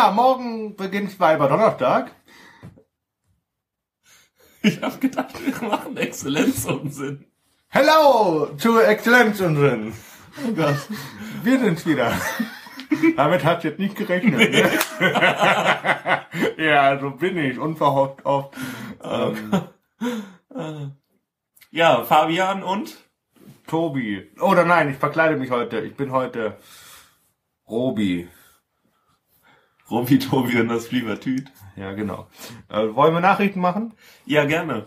Ja, morgen beginnt Weiber Donnerstag. Ich habe gedacht, wir machen Exzellenzunsinn. Hello zu Exzellenzunsinn. Oh Gott. Wir sind's wieder. Damit hat jetzt nicht gerechnet. Ne? ja, so bin ich, unverhofft oft. Ähm, Ja, Fabian und? Tobi. Oder nein, ich verkleide mich heute. Ich bin heute Robi. Robi, Tobi und das Fliebertüt. Ja, genau. Äh, wollen wir Nachrichten machen? Ja, gerne.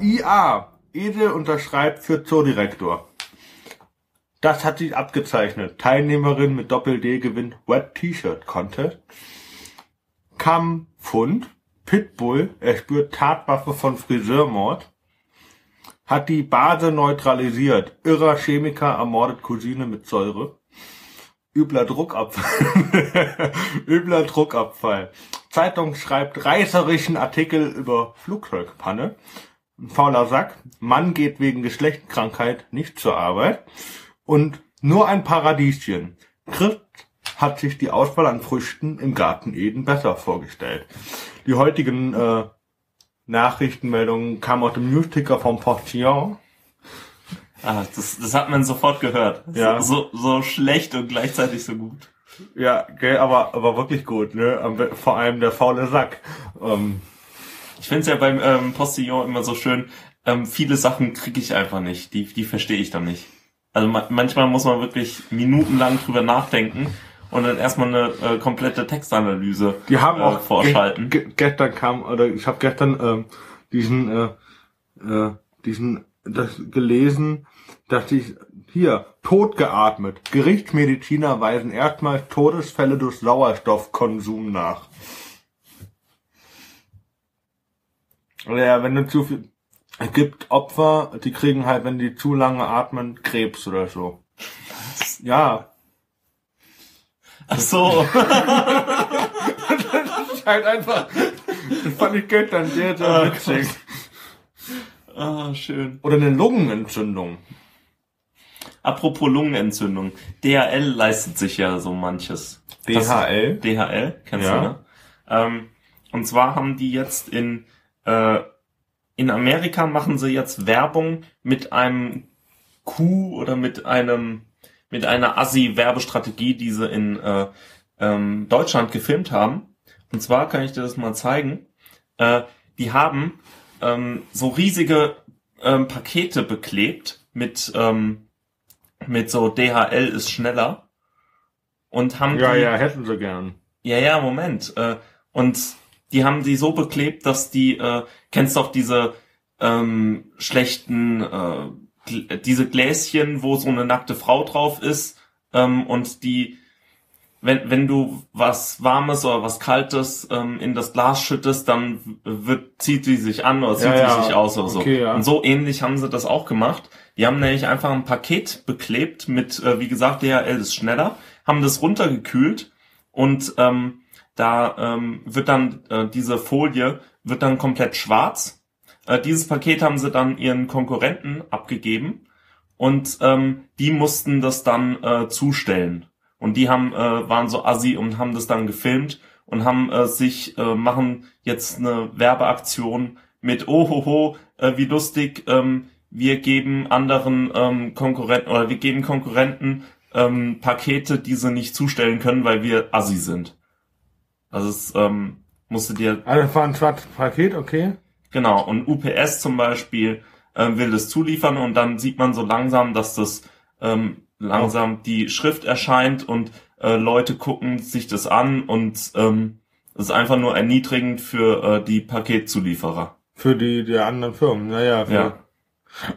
IA. Edel unterschreibt für Zoodirektor. Das hat sich abgezeichnet. Teilnehmerin mit Doppel-D gewinnt Wet T-Shirt Contest. Kam Fund. Pitbull. Er spürt Tatwaffe von Friseurmord. Hat die Base neutralisiert. Irrer Chemiker ermordet Cousine mit Säure. Übler Druckabfall. Übler Druckabfall. Zeitung schreibt reißerischen Artikel über Flugzeugpanne. Ein fauler Sack. Mann geht wegen Geschlechtskrankheit nicht zur Arbeit. Und nur ein Paradieschen. Chris hat sich die Auswahl an Früchten im Garten Eden besser vorgestellt. Die heutigen äh, Nachrichtenmeldungen kamen aus dem Newsticker vom Postillon. Ah, das, das hat man sofort gehört. Ja. So, so schlecht und gleichzeitig so gut. Ja, gell, aber, aber wirklich gut, ne? Be- Vor allem der faule Sack. Ähm, Ich finde es ja beim ähm, Postillon immer so schön, ähm, viele Sachen kriege ich einfach nicht. Die, die verstehe ich dann nicht. Also ma manchmal muss man wirklich minutenlang drüber nachdenken und dann erstmal eine äh, komplette Textanalyse Die haben äh, auch vorschalten. Ge ge gestern kam oder ich habe gestern ähm, diesen äh, äh, diesen das gelesen, dass ich hier tot geatmet. Gerichtsmediziner weisen erstmals Todesfälle durch Sauerstoffkonsum nach. Ja, wenn du zu viel es gibt Opfer, die kriegen halt, wenn die zu lange atmen, Krebs oder so. Ja, Ach so. halt einfach. Das fand ich gestern sehr, sehr Ah, witzig. ah, schön. Oder eine Lungenentzündung. Apropos Lungenentzündung. DHL leistet sich ja so manches. DHL? DHL, kennst Ja. du, ne? Ähm, und zwar haben die jetzt in, äh, in Amerika machen sie jetzt Werbung mit einem Coup oder mit einem, mit einer Assi-Werbestrategie, die sie in äh, ähm, Deutschland gefilmt haben. Und zwar kann ich dir das mal zeigen. Äh, die haben ähm, so riesige ähm, Pakete beklebt mit, ähm, mit so DHL ist schneller. Und haben Ja, die, ja, hätten sie gern. ja, ja, Moment. Äh, und die haben die so beklebt, dass die, äh, kennst doch diese ähm, schlechten, äh, diese Gläschen, wo so eine nackte Frau drauf ist ähm, und die, wenn, wenn du was Warmes oder was Kaltes ähm, in das Glas schüttest, dann wird, zieht sie sich an oder zieht Ja, sie ja. sich aus oder so. Okay, ja. Und so ähnlich haben sie das auch gemacht. Die haben nämlich einfach ein Paket beklebt mit, äh, wie gesagt, DHL ist schneller, haben das runtergekühlt und ähm, da ähm, wird dann äh, diese Folie wird dann komplett schwarz. Äh, dieses Paket haben sie dann ihren Konkurrenten abgegeben und ähm, die mussten das dann äh, zustellen. Und die haben äh, waren so assi und haben das dann gefilmt und haben äh, sich äh, machen jetzt eine Werbeaktion mit Ohoho, äh, wie lustig, ähm, wir geben anderen ähm, Konkurrenten oder wir geben Konkurrenten ähm, Pakete, die sie nicht zustellen können, weil wir assi sind. Also es ähm, musste dir war ein schwarzes Paket, okay. Genau, und UPS zum Beispiel äh, will das zuliefern und dann sieht man so langsam, dass das ähm, langsam die Schrift erscheint und äh, Leute gucken sich das an und ähm, das ist einfach nur erniedrigend für äh, die Paketzulieferer. Für die der anderen Firmen. Naja, für, Ja.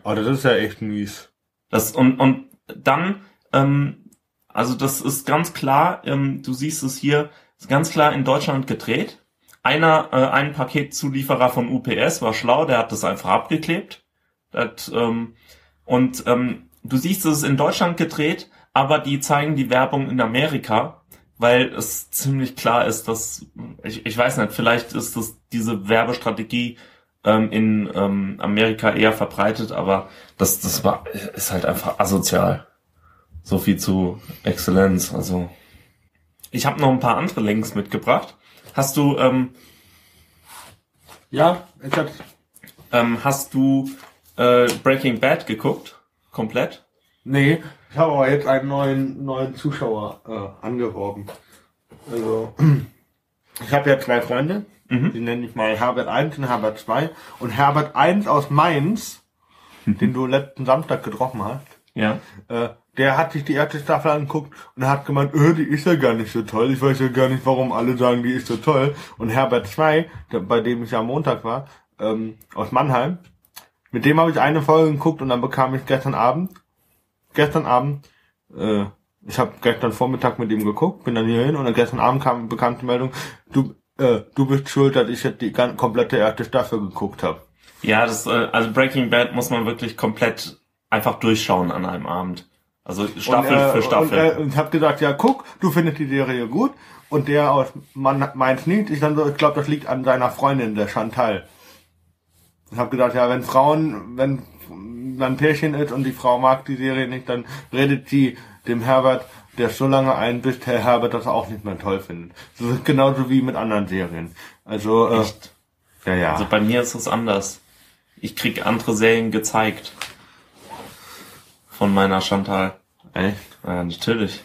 Oh, das ist ja echt mies. Das und und dann, ähm, also das ist ganz klar, ähm, du siehst es hier, ist ganz klar in Deutschland gedreht. Einer, äh, ein Paketzulieferer von UPS war schlau, der hat das einfach abgeklebt. Das, ähm, und ähm, du siehst, es ist in Deutschland gedreht, aber die zeigen die Werbung in Amerika, weil es ziemlich klar ist, dass ich, ich weiß nicht, vielleicht ist das diese Werbestrategie ähm, in ähm, Amerika eher verbreitet, aber das, das war, ist halt einfach asozial. So viel zu Exzellenz. Also ich habe noch ein paar andere Links mitgebracht. Hast du ähm, Ja, ich hab, ähm, hast du äh, Breaking Bad geguckt? Komplett? nee, ich habe aber jetzt einen neuen, neuen Zuschauer äh, angeworben. Also, ich habe ja zwei Freunde, die nenne ich mal Herbert 1 und Herbert 2. Und Herbert 1 aus Mainz, den du letzten Samstag getroffen hast, Ja. äh, der hat sich die erste Staffel angeguckt und hat gemeint, öh, die ist ja gar nicht so toll. Ich weiß ja gar nicht, warum alle sagen, die ist so toll. Und Herbert 2, der, bei dem ich ja am Montag war, ähm, aus Mannheim, mit dem habe ich eine Folge geguckt und dann bekam ich gestern Abend, gestern Abend, äh, ich habe gestern Vormittag mit ihm geguckt, bin dann hier hin und dann gestern Abend kam bekam die Meldung, du, äh, du bist schuld, dass ich jetzt die gan- komplette erste Staffel geguckt habe. Ja, das, äh, also Breaking Bad muss man wirklich komplett einfach durchschauen an einem Abend. Also Staffel und, äh, für Staffel. Und, äh, und ich habe gesagt, ja, guck, du findest die Serie gut. Und der aus Man meins nicht. Ich dann so, ich glaube, das liegt an seiner Freundin, der Chantal. Ich habe gesagt, ja, wenn Frauen, wenn man ein Pärchen ist und die Frau mag die Serie nicht, dann redet sie dem Herbert der so lange ein, bis der Herbert das auch nicht mehr toll findet. Das ist genauso wie mit anderen Serien. Also, äh, Echt? ja, ja. Also bei mir ist es anders. Ich krieg andere Serien gezeigt. Von meiner Chantal. Echt? Ja, natürlich.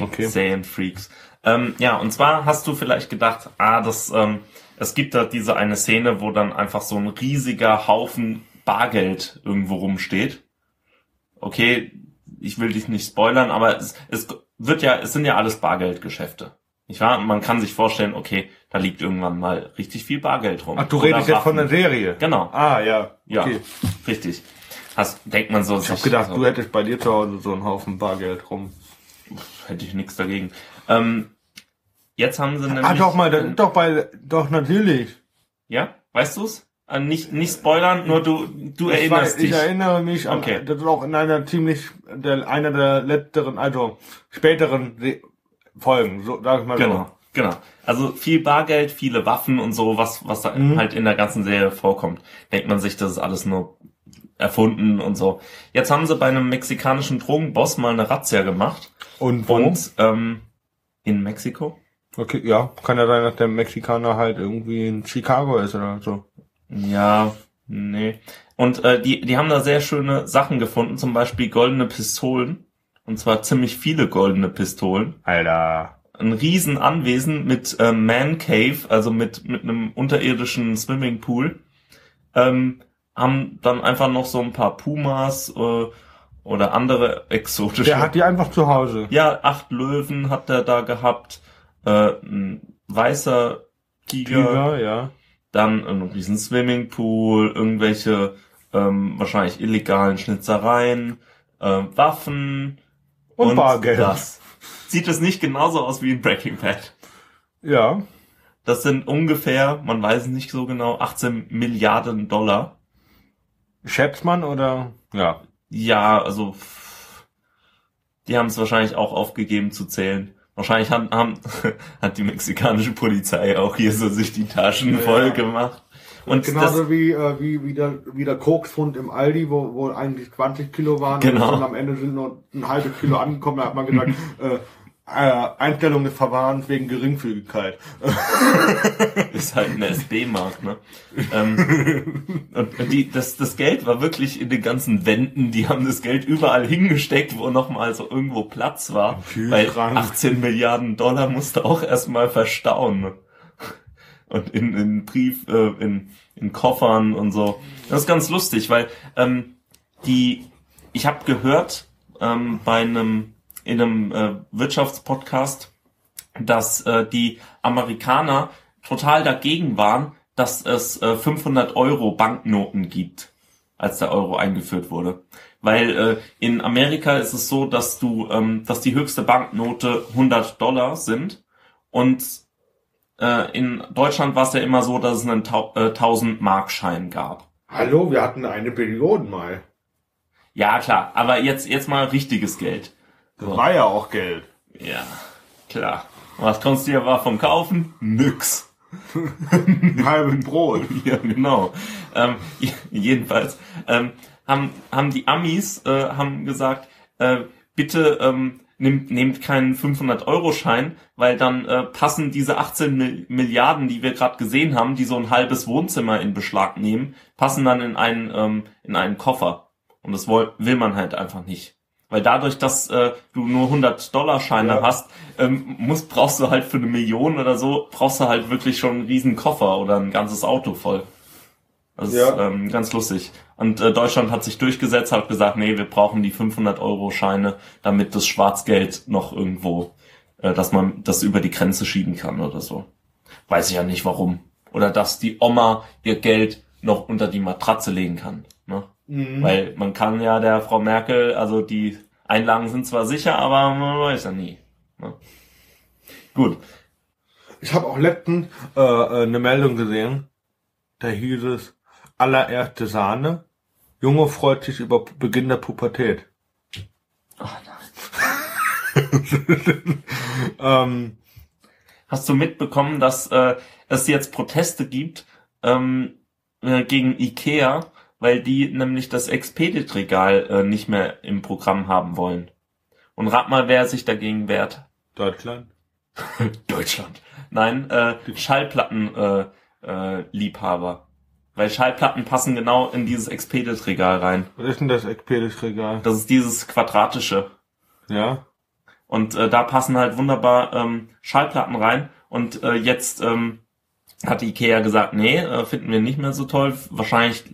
Okay. Serienfreaks. Ähm, ja, und zwar hast du vielleicht gedacht, ah, das, ähm, es gibt da diese eine Szene, wo dann einfach so ein riesiger Haufen Bargeld irgendwo rumsteht. Okay, ich will dich nicht spoilern, aber es, es wird ja, es sind ja alles Bargeldgeschäfte. Nicht wahr? Und man kann sich vorstellen, okay, da liegt irgendwann mal richtig viel Bargeld rum. Ach, du Oder redest jetzt von Waffen. der Serie? Genau. Ah, ja. Ja, Okay. richtig. Hast, denkt man so. Ich hab gedacht, du hättest bei dir zu Hause so einen Haufen Bargeld rum. hätte ich nichts dagegen. Ähm, jetzt haben sie nämlich. Ah, doch mal, das ist doch bei, doch natürlich. Ja, weißt du's? Äh, nicht nicht spoilern, nur du du Ich, erinnerst weiß, ich dich. erinnere mich an, Okay. das ist auch in einer ziemlich, der, einer der letzteren, also späteren Folgen, so, sag ich mal Genau, genau. Also viel Bargeld, viele Waffen und so, was was da Mhm. halt in der ganzen Serie vorkommt. Denkt man sich, das ist alles nur erfunden und so. Jetzt haben sie bei einem mexikanischen Drogenboss mal eine Razzia gemacht. Und wo? und ähm, in Mexiko. okay, ja, kann ja sein, dass der Mexikaner halt irgendwie in Chicago ist oder so. Ja, nee. Und äh, die, die haben da sehr schöne Sachen gefunden, zum Beispiel goldene Pistolen. Und zwar ziemlich viele goldene Pistolen. Alter. Ein riesen Anwesen mit äh, Man Cave, also mit, mit einem unterirdischen Swimmingpool. Ähm, haben dann einfach noch so ein paar Pumas äh, oder andere exotische. Der hat die einfach zu Hause. ja, acht Löwen hat er da gehabt. Äh, ein weißer Tiger Tiger, ja. dann ein riesen Swimmingpool, irgendwelche ähm, wahrscheinlich illegalen Schnitzereien, äh, Waffen Und Bargeld. Das. Sieht es nicht genauso aus wie in Breaking Bad? Ja. Das sind ungefähr, man weiß es nicht so genau, 18 Milliarden Dollar. Schätzt man oder? Ja. Ja, also die haben es wahrscheinlich auch aufgegeben zu zählen. Wahrscheinlich haben, haben, hat die mexikanische Polizei auch hier so sich die Taschen Ja. voll gemacht. Und Genauso wie, äh, wie, wie, der, wie der Koksfund im Aldi, wo, wo eigentlich 20 Kilo waren Genau. und am Ende sind nur ein halbes Kilo angekommen, da hat man gesagt, äh, äh, Einstellung ist verwarnt wegen Geringfügigkeit. ist halt eine SB-Mark, ne? ähm, und und die, das, das Geld war wirklich in den ganzen Wänden, die haben das Geld überall hingesteckt, wo nochmal so irgendwo Platz war. Weil Kühlschrank. 18 Milliarden Dollar musste auch erstmal verstauen. ne? Und in, in Brief, äh, in, in Koffern und so. Das ist ganz lustig, weil ähm, die, ich habe gehört ähm, bei einem in einem äh, Wirtschaftspodcast, dass äh, die Amerikaner total dagegen waren, dass es äh, 500 Euro Banknoten gibt, als der Euro eingeführt wurde. Weil äh, in Amerika ist es so, dass du, ähm, dass die höchste Banknote 100 Dollar sind und äh, in Deutschland war es ja immer so, dass es einen Tau äh, 1000 Markschein gab. Hallo, wir hatten eine Billion mal. Ja klar, aber jetzt jetzt mal richtiges Geld. Das war ja auch Geld. Ja, klar. Was konntest du dir davon kaufen? Nix. Ein halben Brot. Ja, genau. Ähm, jedenfalls ähm, haben, haben die Amis äh, haben gesagt, äh, bitte ähm, nehmt, nehmt keinen 500-Euro-Schein, weil dann äh, passen diese 18 Mil Milliarden, die wir gerade gesehen haben, die so ein halbes Wohnzimmer in Beschlag nehmen, passen dann in einen, ähm, in einen Koffer. Und das will, will man halt einfach nicht. Weil dadurch, dass äh, du nur 100-Dollar-Scheine Ja. hast, ähm, musst, brauchst du halt für eine Million oder so, brauchst du halt wirklich schon einen riesen Koffer oder ein ganzes Auto voll. Das Ja. ist ähm, ganz lustig. Und äh, Deutschland hat sich durchgesetzt, hat gesagt, nee, wir brauchen die 500-Euro-Scheine, damit das Schwarzgeld noch irgendwo, äh, dass man das über die Grenze schieben kann oder so. Weiß ich ja nicht warum. Oder dass die Oma ihr Geld noch unter die Matratze legen kann. Ne? Mhm. Weil man kann ja der Frau Merkel, also die Einlagen sind zwar sicher, aber man weiß ja nie. Ne? Gut. Ich habe auch letztens äh, äh, eine Meldung gesehen, da hieß es allererste Sahne. Junge freut sich über Beginn der Pubertät. Oh ähm, Hast du mitbekommen, dass äh, es jetzt Proteste gibt ähm, äh, gegen Ikea, weil die nämlich das Expedit-Regal äh, nicht mehr im Programm haben wollen? Und rat mal, wer sich dagegen wehrt. Deutschland. Deutschland. Nein, äh, Schallplatten-Liebhaber. Äh, Liebhaber. Weil Schallplatten passen genau in dieses Expedit-Regal rein. Was ist denn das Expedit-Regal? Das ist dieses quadratische. Ja? Und äh, da passen halt wunderbar ähm, Schallplatten rein. Und äh, jetzt ähm, hat Ikea gesagt, nee, äh, finden wir nicht mehr so toll. Wahrscheinlich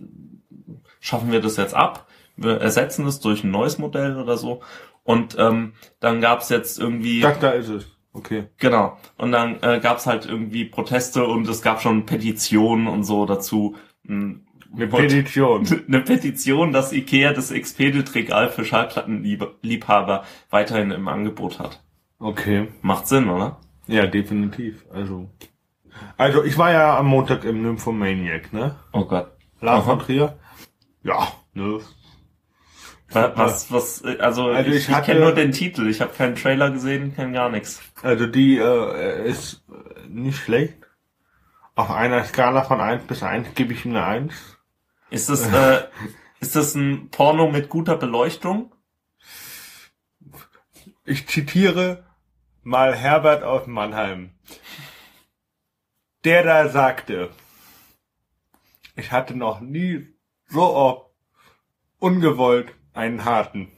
schaffen wir das jetzt ab. Wir ersetzen es durch ein neues Modell oder so. Und ähm, dann gab's jetzt irgendwie... Ach, da ist es. Okay. Genau. Und dann äh, gab's halt irgendwie Proteste und es gab schon Petitionen und so dazu. Hm, Eine wollt- Petition. eine Petition, dass Ikea das Expedit-Regal für Schallplattenliebhaber weiterhin im Angebot hat. Okay. Macht Sinn, oder? Ja, definitiv. Also. Also, ich war ja am Montag im Nymphomaniac, ne? Oh Gott. Lars von Trier. Ja, ne? Wa- Was, was, äh, also, Also ich, ich ich, kenne nur den Titel. Ich habe keinen Trailer gesehen, kenn gar nichts. Also die äh, ist äh, nicht schlecht. Auf einer Skala von 1 bis 1 gebe ich ihm eine 1. Ist das, äh, ist das ein Porno mit guter Beleuchtung? Ich zitiere mal Herbert aus Mannheim. Der da sagte, ich hatte noch nie so oft ungewollt einen harten.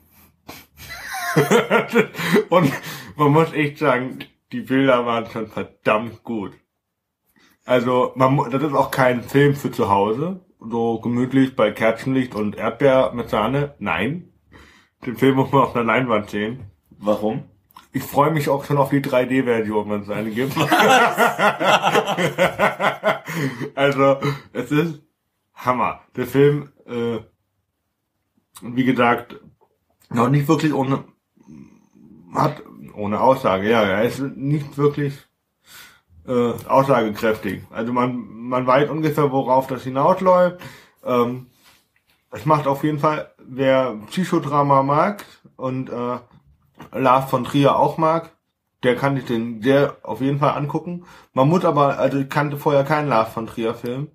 Und man muss echt sagen, die Bilder waren schon verdammt gut. Also, man, das ist auch kein Film für zu Hause. So gemütlich bei Kerzenlicht und Erdbeer mit Sahne. Nein. Den Film muss man auf einer Leinwand sehen. Warum? Ich freue mich auch schon auf die 3D-Version, wenn es eine gibt. also, es ist Hammer. Der Film, äh, wie gesagt, noch nicht wirklich ohne, hat, ohne Aussage, ja, er ist nicht wirklich äh, aussagekräftig. Also man, man weiß ungefähr, worauf das hinausläuft. Ähm, es macht auf jeden Fall, wer Psychodrama mag und äh, Lars von Trier auch mag, der kann sich den sehr auf jeden Fall angucken. Man muss aber, also ich kannte vorher keinen Lars von Trier Film.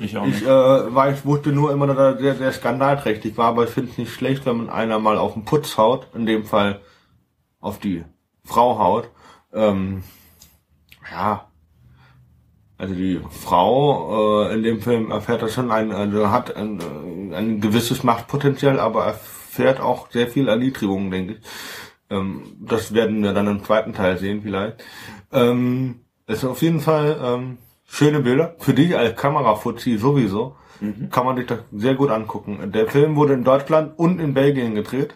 Ich auch Ich nicht. äh, weiß, wusste nur immer, dass er sehr, sehr skandalträchtig war, aber ich finde es nicht schlecht, wenn man einer mal auf den Putz haut, in dem Fall auf die Frau haut. Ähm, ja. Also die Frau äh, in dem Film erfährt das schon ein, also hat ein, äh, ein gewisses Machtpotenzial, aber erfährt auch sehr viel Erniedrigung, denke ich. Ähm, das werden wir dann im zweiten Teil sehen vielleicht. Ähm, es ist auf jeden Fall ähm, schöne Bilder. Für dich als Kamerafuzzi sowieso. Kann man sich das sehr gut angucken. Der Film wurde in Deutschland und in Belgien gedreht.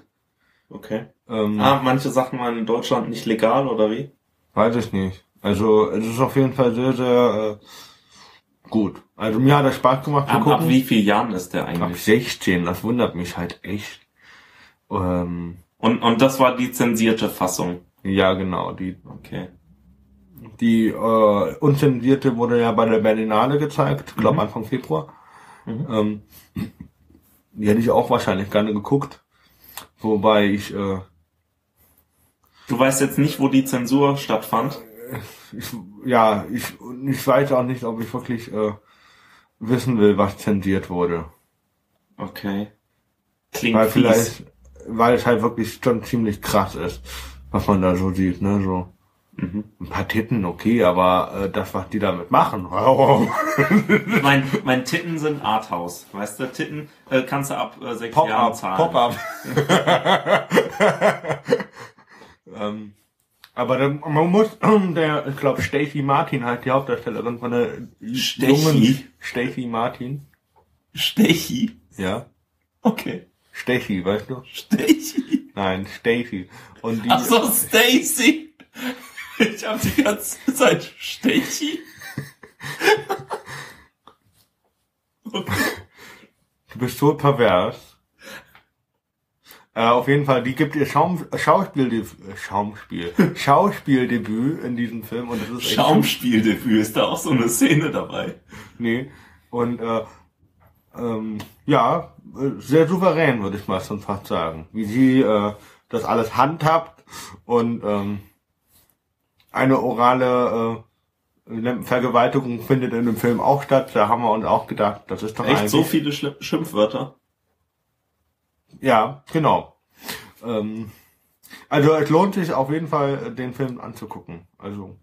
Okay. Ähm, Ah, manche Sachen waren in Deutschland nicht legal, oder wie? Weiß ich nicht. Also es ist auf jeden Fall sehr, sehr äh, gut. Also mir hat das Spaß gemacht zu Ab, ab wie vielen Jahren ist der Ab eigentlich? 16, das wundert mich halt echt. Ähm, Und, und das war die zensierte Fassung. ja, genau. Die, Okay. Die äh, unzensierte wurde ja bei der Berlinale gezeigt, glaube Mhm. Anfang Februar. Mhm. Ähm, die hätte ich auch wahrscheinlich gerne geguckt. Wobei ich, äh, Du weißt jetzt nicht, wo die Zensur stattfand? ich ja, ich, ich weiß auch nicht, ob ich wirklich äh, wissen will, was zensiert wurde. Okay. Klingt Weil fies. vielleicht, weil es halt wirklich schon ziemlich krass ist, was man da so sieht, ne, so. Ein paar Titten, okay, aber äh, das, was die damit machen, mein, mein Titten sind Arthouse. Weißt du, Titten äh, kannst du ab äh, sechs Pop Jahren up, zahlen. pop up. ähm, aber der, man muss, der, ich glaube, Stacey Martin halt die Hauptdarstellerin von der Stacey? jungen Stacey Martin. Stechi. Ja. Okay. Stacey, weißt du? Stechi. Nein, Stacey. Und die, Ach so, Stacy. Ich hab die ganze Zeit Stechi. Du bist so pervers. Äh, auf jeden Fall, die gibt ihr Schaum, Schauspieldebüt, Schaumspiel, Schauspieldebüt in diesem Film und das ist echt Schaumspieldebüt, ist da auch so eine Szene dabei. Nee. Und äh, ähm, ja, äh, sehr souverän, würde ich mal schon fast sagen. Wie sie äh, das alles handhabt und ähm, eine orale äh, Vergewaltigung findet in dem Film auch statt. Da haben wir uns auch gedacht, das ist doch Echt so viele Schli- Schimpfwörter? Ja, genau. Ähm, also es lohnt sich auf jeden Fall, den Film anzugucken. Also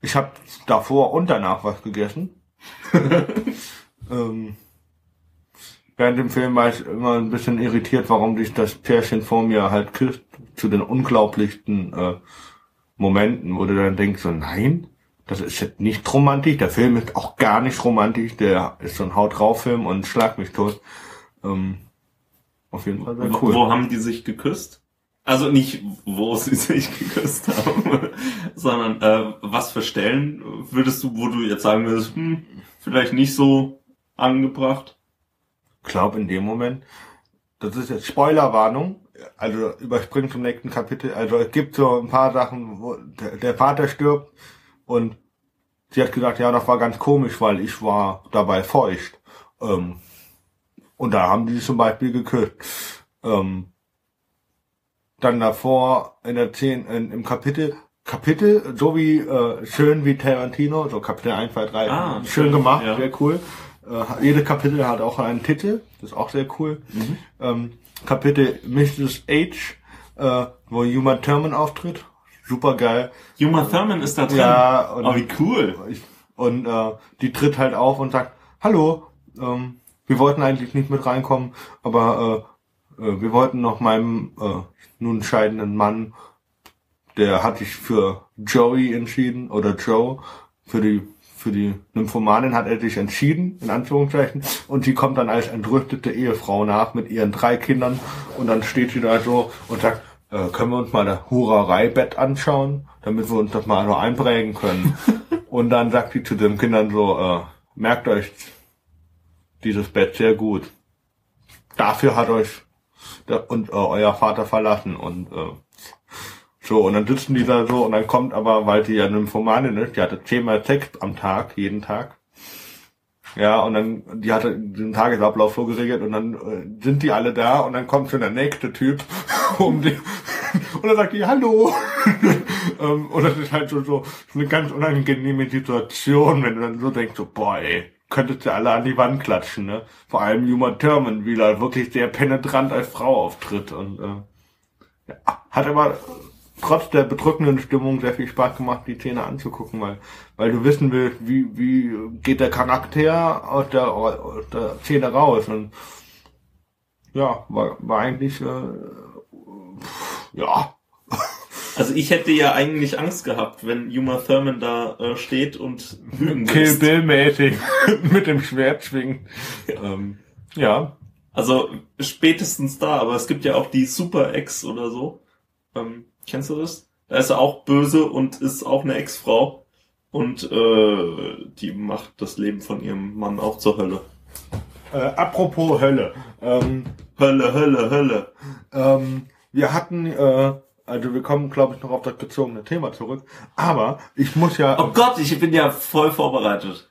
ich habe davor und danach was gegessen. ähm, während dem Film war ich immer ein bisschen irritiert, warum sich das Pärchen vor mir halt küsst zu den unglaublichsten äh, Momenten, wo du dann denkst, so nein, das ist jetzt nicht romantisch. Der Film ist auch gar nicht romantisch. Der ist so ein Haut drauf Film und schlag mich tot. Ähm, auf jeden Fall sehr Wo- cool. Wo haben die sich geküsst? Also nicht, wo sie sich geküsst haben, sondern äh, was für Stellen würdest du, wo du jetzt sagen würdest, hm, vielleicht nicht so angebracht? glaube in dem Moment, das ist jetzt Spoilerwarnung, also überspringt zum nächsten Kapitel, also es gibt so ein paar Sachen, wo der, Vater stirbt und sie hat gesagt, ja, das war ganz komisch, weil ich war dabei feucht. Ähm, und da haben die zum Beispiel geküsst. Ähm, dann davor in der 10, in, im Kapitel, Kapitel, so wie äh, schön wie Tarantino, so Kapitel 1, 2, 3, Ah, schön schön, gemacht, ja. sehr cool. Äh, jede Kapitel hat auch einen Titel, das ist auch sehr cool. Ähm, Kapitel Mrs. H, äh, wo Uma Thurman auftritt, super geil. Uma Thurman ist da drin. Ja, und- oh, wie cool. Und äh, die tritt halt auf und sagt, hallo, ähm, wir wollten eigentlich nicht mit reinkommen, aber äh, äh, wir wollten noch meinem äh, nun scheidenden Mann, der hat sich für Joey entschieden oder Joe, für die für die Nymphomanin hat er sich entschieden, in Anführungszeichen, und sie kommt dann als entrüstete Ehefrau nach mit ihren drei Kindern und dann steht sie da so und sagt, äh, können wir uns mal das Hurerei-Bett anschauen, damit wir uns das mal so einprägen können. und dann sagt sie zu den Kindern so, äh, merkt euch dieses Bett sehr gut. Dafür hat euch der, und äh, euer Vater verlassen und äh, so, und dann sitzen die da so und dann kommt aber, weil die ja Nymphomanin ist, die hatte zehnmal Sex am Tag, jeden Tag. Ja, und dann, die hatte den Tagesablauf so geregelt und dann äh, sind die alle da und dann kommt schon der nächste Typ um die, und dann sagt die, hallo. ähm, und das ist halt so, so, so eine ganz unangenehme Situation, wenn du dann so denkst, so, boah, ey, könntest du alle an die Wand klatschen, ne? Vor allem Uma Thurman, wie da wirklich sehr penetrant als Frau auftritt und, äh, ja, hat aber trotz der bedrückenden Stimmung sehr viel Spaß gemacht, die Szene anzugucken, weil, weil du wissen willst, wie, wie geht der Charakter aus der, aus der Szene raus und ja, war, war eigentlich, äh, ja, Also ich hätte ja eigentlich Angst gehabt, wenn Uma Thurman da äh, steht und Lügen Kill. Bill mäßig mit dem Schwert schwingen. Ähm, ja, Also spätestens da, aber es gibt ja auch die Super Ex oder so. Ähm, kennst du das? Da ist er auch böse und ist auch eine Ex-Frau. Und äh, die macht das Leben von ihrem Mann auch zur Hölle. äh, apropos Hölle. Ähm, Hölle, Hölle, Hölle. Ähm, wir hatten, äh, also wir kommen, glaube ich, noch auf das bezogene Thema zurück. Aber ich muss ja Oh Gott, ich bin ja voll vorbereitet.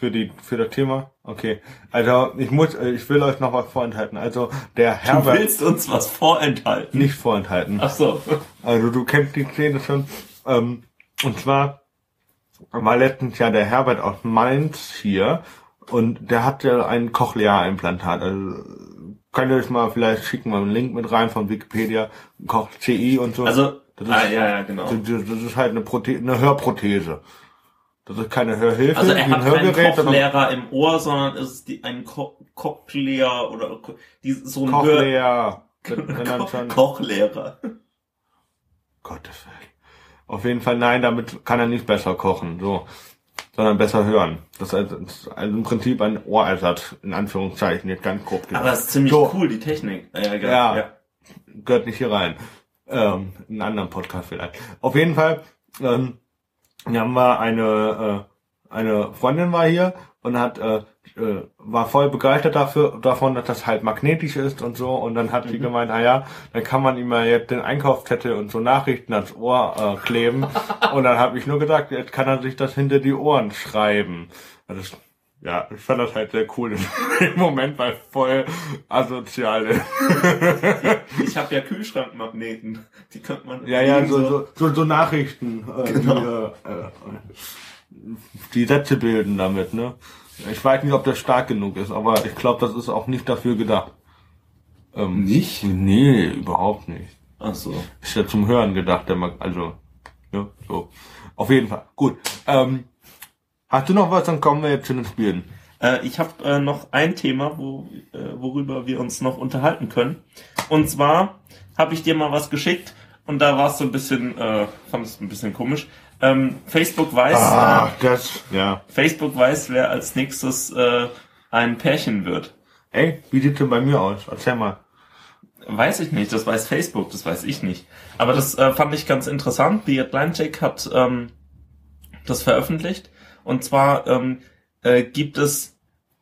Für die für das Thema. Okay, also ich muss, äh, ich will euch noch was vorenthalten. Also der Du Herbert willst uns was vorenthalten. nicht vorenthalten. Ach so. Also du kennst die Szene schon. Ähm, und zwar war letztens ja der Herbert aus Mainz hier und der hat ja ein Cochlea-Implantat. Also könnt ihr euch mal vielleicht schicken, mal einen Link mit rein von Wikipedia, Koch CI und so. Also, das ist, ah, ja, ja, genau. das, das ist halt eine, Prote eine Hörprothese. Das ist keine Hörhilfe, Also er hat ein keinen Kochlehrer im Ohr, sondern es ist die, ein Co Cochlea oder die, so ein Hör Cochlea. Ko schon- Kochlehrer. Gottes Willen. Auf jeden Fall nein, damit kann er nicht besser kochen, so. Sondern besser hören. Das ist also, im Prinzip ein Ohrersatz, in Anführungszeichen, jetzt ganz grob gesagt. Aber es ist ziemlich So. cool, die Technik. Ja, genau. Ja. gehört nicht hier rein. Ähm, in einen anderen Podcast vielleicht. Auf jeden Fall, ähm, hier haben wir eine, äh, eine Freundin war hier und hat, äh, äh, war voll begeistert dafür, davon, dass das halt magnetisch ist und so. Und dann hat sie gemeint, ah ja, dann kann man ihm ja jetzt den Einkaufszettel und so Nachrichten ans Ohr äh, kleben. und dann habe ich nur gesagt, jetzt kann er sich das hinter die Ohren schreiben. Ist, ja, ich fand das halt sehr cool im Moment, weil voll asozial ist. Ich habe ja Kühlschrankmagneten. Die könnte man. Ja, ja, so, so, so, so Nachrichten, äh, Genau. die, äh, äh, die Sätze bilden damit, ne? Ich weiß nicht, ob das stark genug ist, aber ich glaube, das ist auch nicht dafür gedacht. Ähm, Nicht? Nee, überhaupt nicht. Ach so. Ist ja zum Hören gedacht, der Mag also, ja, so. Auf jeden Fall. Gut. Ähm, hast du noch was? Dann kommen wir jetzt zu den Spielen. Äh, ich habe äh, noch ein Thema, wo, äh, worüber wir uns noch unterhalten können. Und zwar habe ich dir mal was geschickt und da war es so ein bisschen, äh, fand es ein bisschen komisch. Ähm, Facebook weiß, Ah, das, ja. Facebook weiß, wer als nächstes äh, ein Pärchen wird. Ey, wie sieht's denn bei mir aus? Erzähl mal. Weiß ich nicht, das weiß Facebook, das weiß ich nicht. Aber das äh, fand ich ganz interessant. The Atlantic hat ähm, das veröffentlicht. Und zwar ähm, äh, gibt es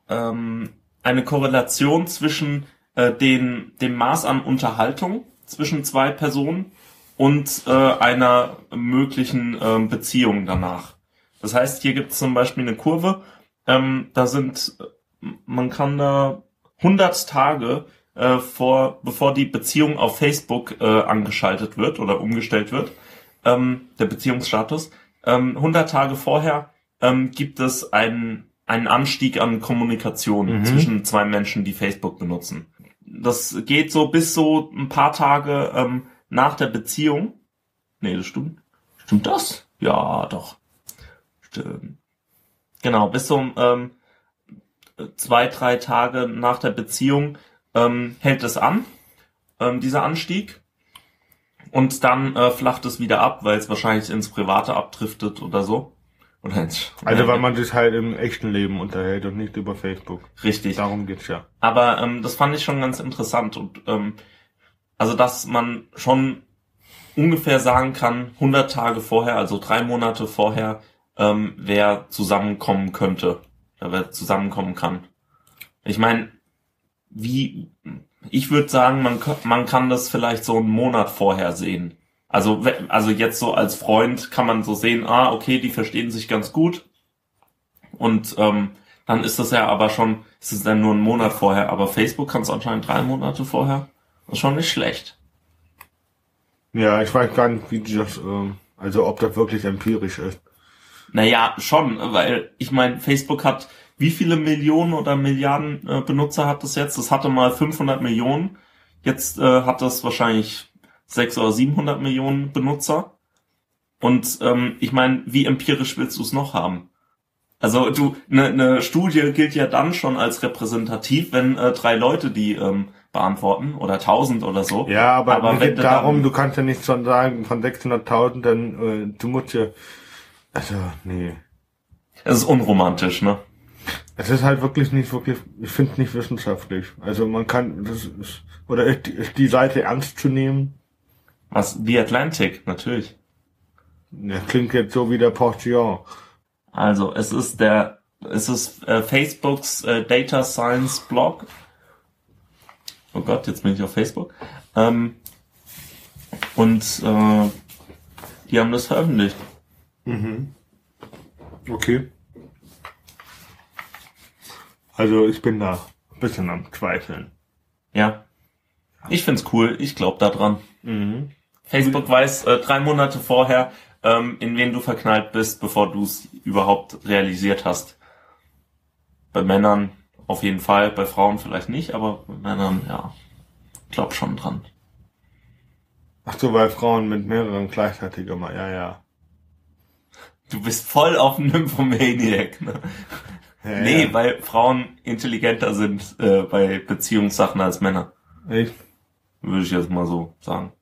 ähm, eine Korrelation zwischen äh, den, dem Maß an Unterhaltung zwischen zwei Personen und äh, einer möglichen ähm, Beziehung danach. Das heißt, hier gibt es zum Beispiel eine Kurve, ähm, da sind, man kann da 100 Tage äh, vor, bevor die Beziehung auf Facebook äh, angeschaltet wird oder umgestellt wird, ähm, der Beziehungsstatus, ähm, 100 Tage vorher ähm, gibt es einen, einen Anstieg an Kommunikation Mhm. zwischen zwei Menschen, die Facebook benutzen. Das geht so bis so ein paar Tage ähm, nach der Beziehung. Nee, das stimmt. Stimmt das? Ja, doch. Stimmt. Genau, bis so ähm, zwei, drei Tage nach der Beziehung ähm, hält es an, ähm, dieser Anstieg. Und dann äh, flacht es wieder ab, weil es wahrscheinlich ins Private abdriftet oder so. Oder ins, Also, weil man sich halt im echten Leben unterhält und nicht über Facebook. Richtig. Darum geht's ja. Aber ähm, das fand ich schon ganz interessant. Und ähm, also, dass man schon ungefähr sagen kann, 100 Tage vorher, also drei Monate vorher, ähm, wer zusammenkommen könnte, wer zusammenkommen kann. Ich meine, wie, ich würde sagen, man, man kann das vielleicht so einen Monat vorher sehen. Also, also jetzt so als Freund kann man so sehen, ah, okay, die verstehen sich ganz gut. Und ähm, dann ist das ja aber schon, ist es dann nur ein Monat vorher. Aber Facebook kann es anscheinend drei Monate vorher. Das ist schon nicht schlecht. Ja, ich weiß gar nicht, wie die das, ähm, also ob das wirklich empirisch ist. Naja, schon, weil ich meine, Facebook hat wie viele Millionen oder Milliarden äh, Benutzer hat das jetzt? Das hatte mal 500 Millionen. Jetzt äh, hat das wahrscheinlich 600 oder 700 Millionen Benutzer. Und ähm, ich meine, wie empirisch willst du es noch haben? Also du, eine ne Studie gilt ja dann schon als repräsentativ, wenn äh, drei Leute die ähm, beantworten oder tausend oder so. Ja, aber, Aber mir wenn geht du darum, dann- du kannst ja nicht schon sagen, von 600.000, dann, äh, du musst ja, also, nee. Es ist unromantisch, ne? Es ist halt wirklich nicht wirklich, ich finde es nicht wissenschaftlich. Also man kann, das ist, oder ist die, ist die Seite ernst zu nehmen? Was? The Atlantic, natürlich. Ja, klingt jetzt so wie der Portion. Also, es ist der, es ist äh, Facebooks äh, Data Science Blog. Oh Gott, jetzt bin ich auf Facebook. Ähm, und äh, die haben das veröffentlicht. Okay. Also ich bin da ein bisschen am Zweifeln. Ja. Ich find's cool. Ich glaube da dran. Mhm. Facebook weiß äh, drei Monate vorher, ähm, in wen du verknallt bist, bevor du es überhaupt realisiert hast. Bei Männern auf jeden Fall, bei Frauen vielleicht nicht, aber bei Männern, ja, glaub schon dran. Ach so, weil Frauen mit mehreren gleichzeitig immer, ja, ja. Du bist voll auf Nymphomaniac, ne? ja nee, ja. weil Frauen intelligenter sind äh, bei Beziehungssachen als Männer. Ich, Würde ich jetzt mal so sagen.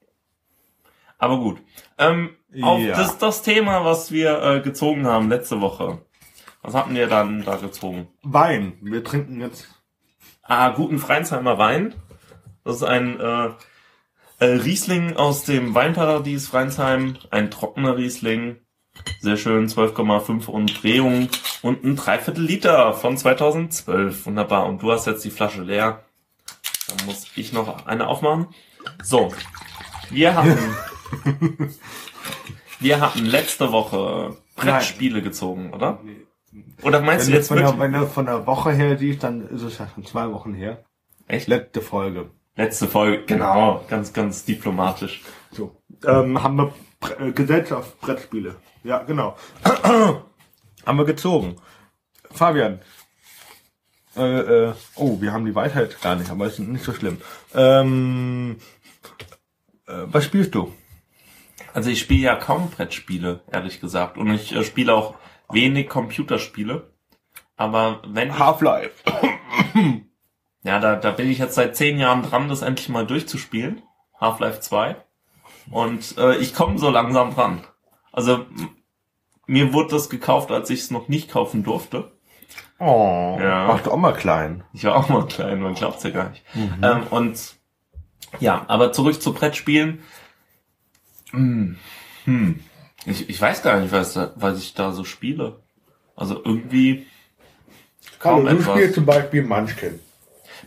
Aber gut. Ähm, auf Ja. das, das Thema, was wir äh, gezogen haben letzte Woche. Was hatten wir dann da gezogen? Wein. Wir trinken jetzt. Ah, guten Freinsheimer Wein. Das ist ein äh, äh, Riesling aus dem Weinparadies Freinsheim. Ein trockener Riesling. Sehr schön, 12,5 Umdrehungen und ein Dreiviertel Liter von 2012. Wunderbar. Und du hast jetzt die Flasche leer. Dann muss ich noch eine aufmachen. So. Wir hatten, wir hatten letzte Woche Brettspiele gezogen, oder? Oder meinst Wenn du jetzt von der, wenn du von der Woche her siehst, dann ist es ja schon zwei Wochen her. Echt? Letzte Folge. Letzte Folge, genau, ganz, ganz diplomatisch. So. Ähm, haben wir Bre- äh, Gesellschaft Brettspiele. Ja, genau. haben wir gezogen. Fabian. Äh, äh, oh, wir haben die Weisheit gar nicht, aber ist nicht so schlimm. Ähm, äh, was spielst du? Also ich spiele ja kaum Brettspiele, ehrlich gesagt. Und ich äh, spiele auch wenig Computerspiele. Aber wenn Half-Life. ja, da, da bin ich jetzt seit zehn Jahren dran, das endlich mal durchzuspielen. Half-Life 2. Und äh, ich komme so langsam dran. Also mir wurde das gekauft, als ich es noch nicht kaufen durfte. Oh, Ja. machst du auch mal klein. Ich war auch mal klein, man glaubt's ja gar nicht. Ähm, und ja, aber zurück zu Brettspielen. Hm, hm. Ich, ich weiß gar nicht, was, was ich da so spiele. Also irgendwie. Kaum du etwas. spielst zum Beispiel Munchkin.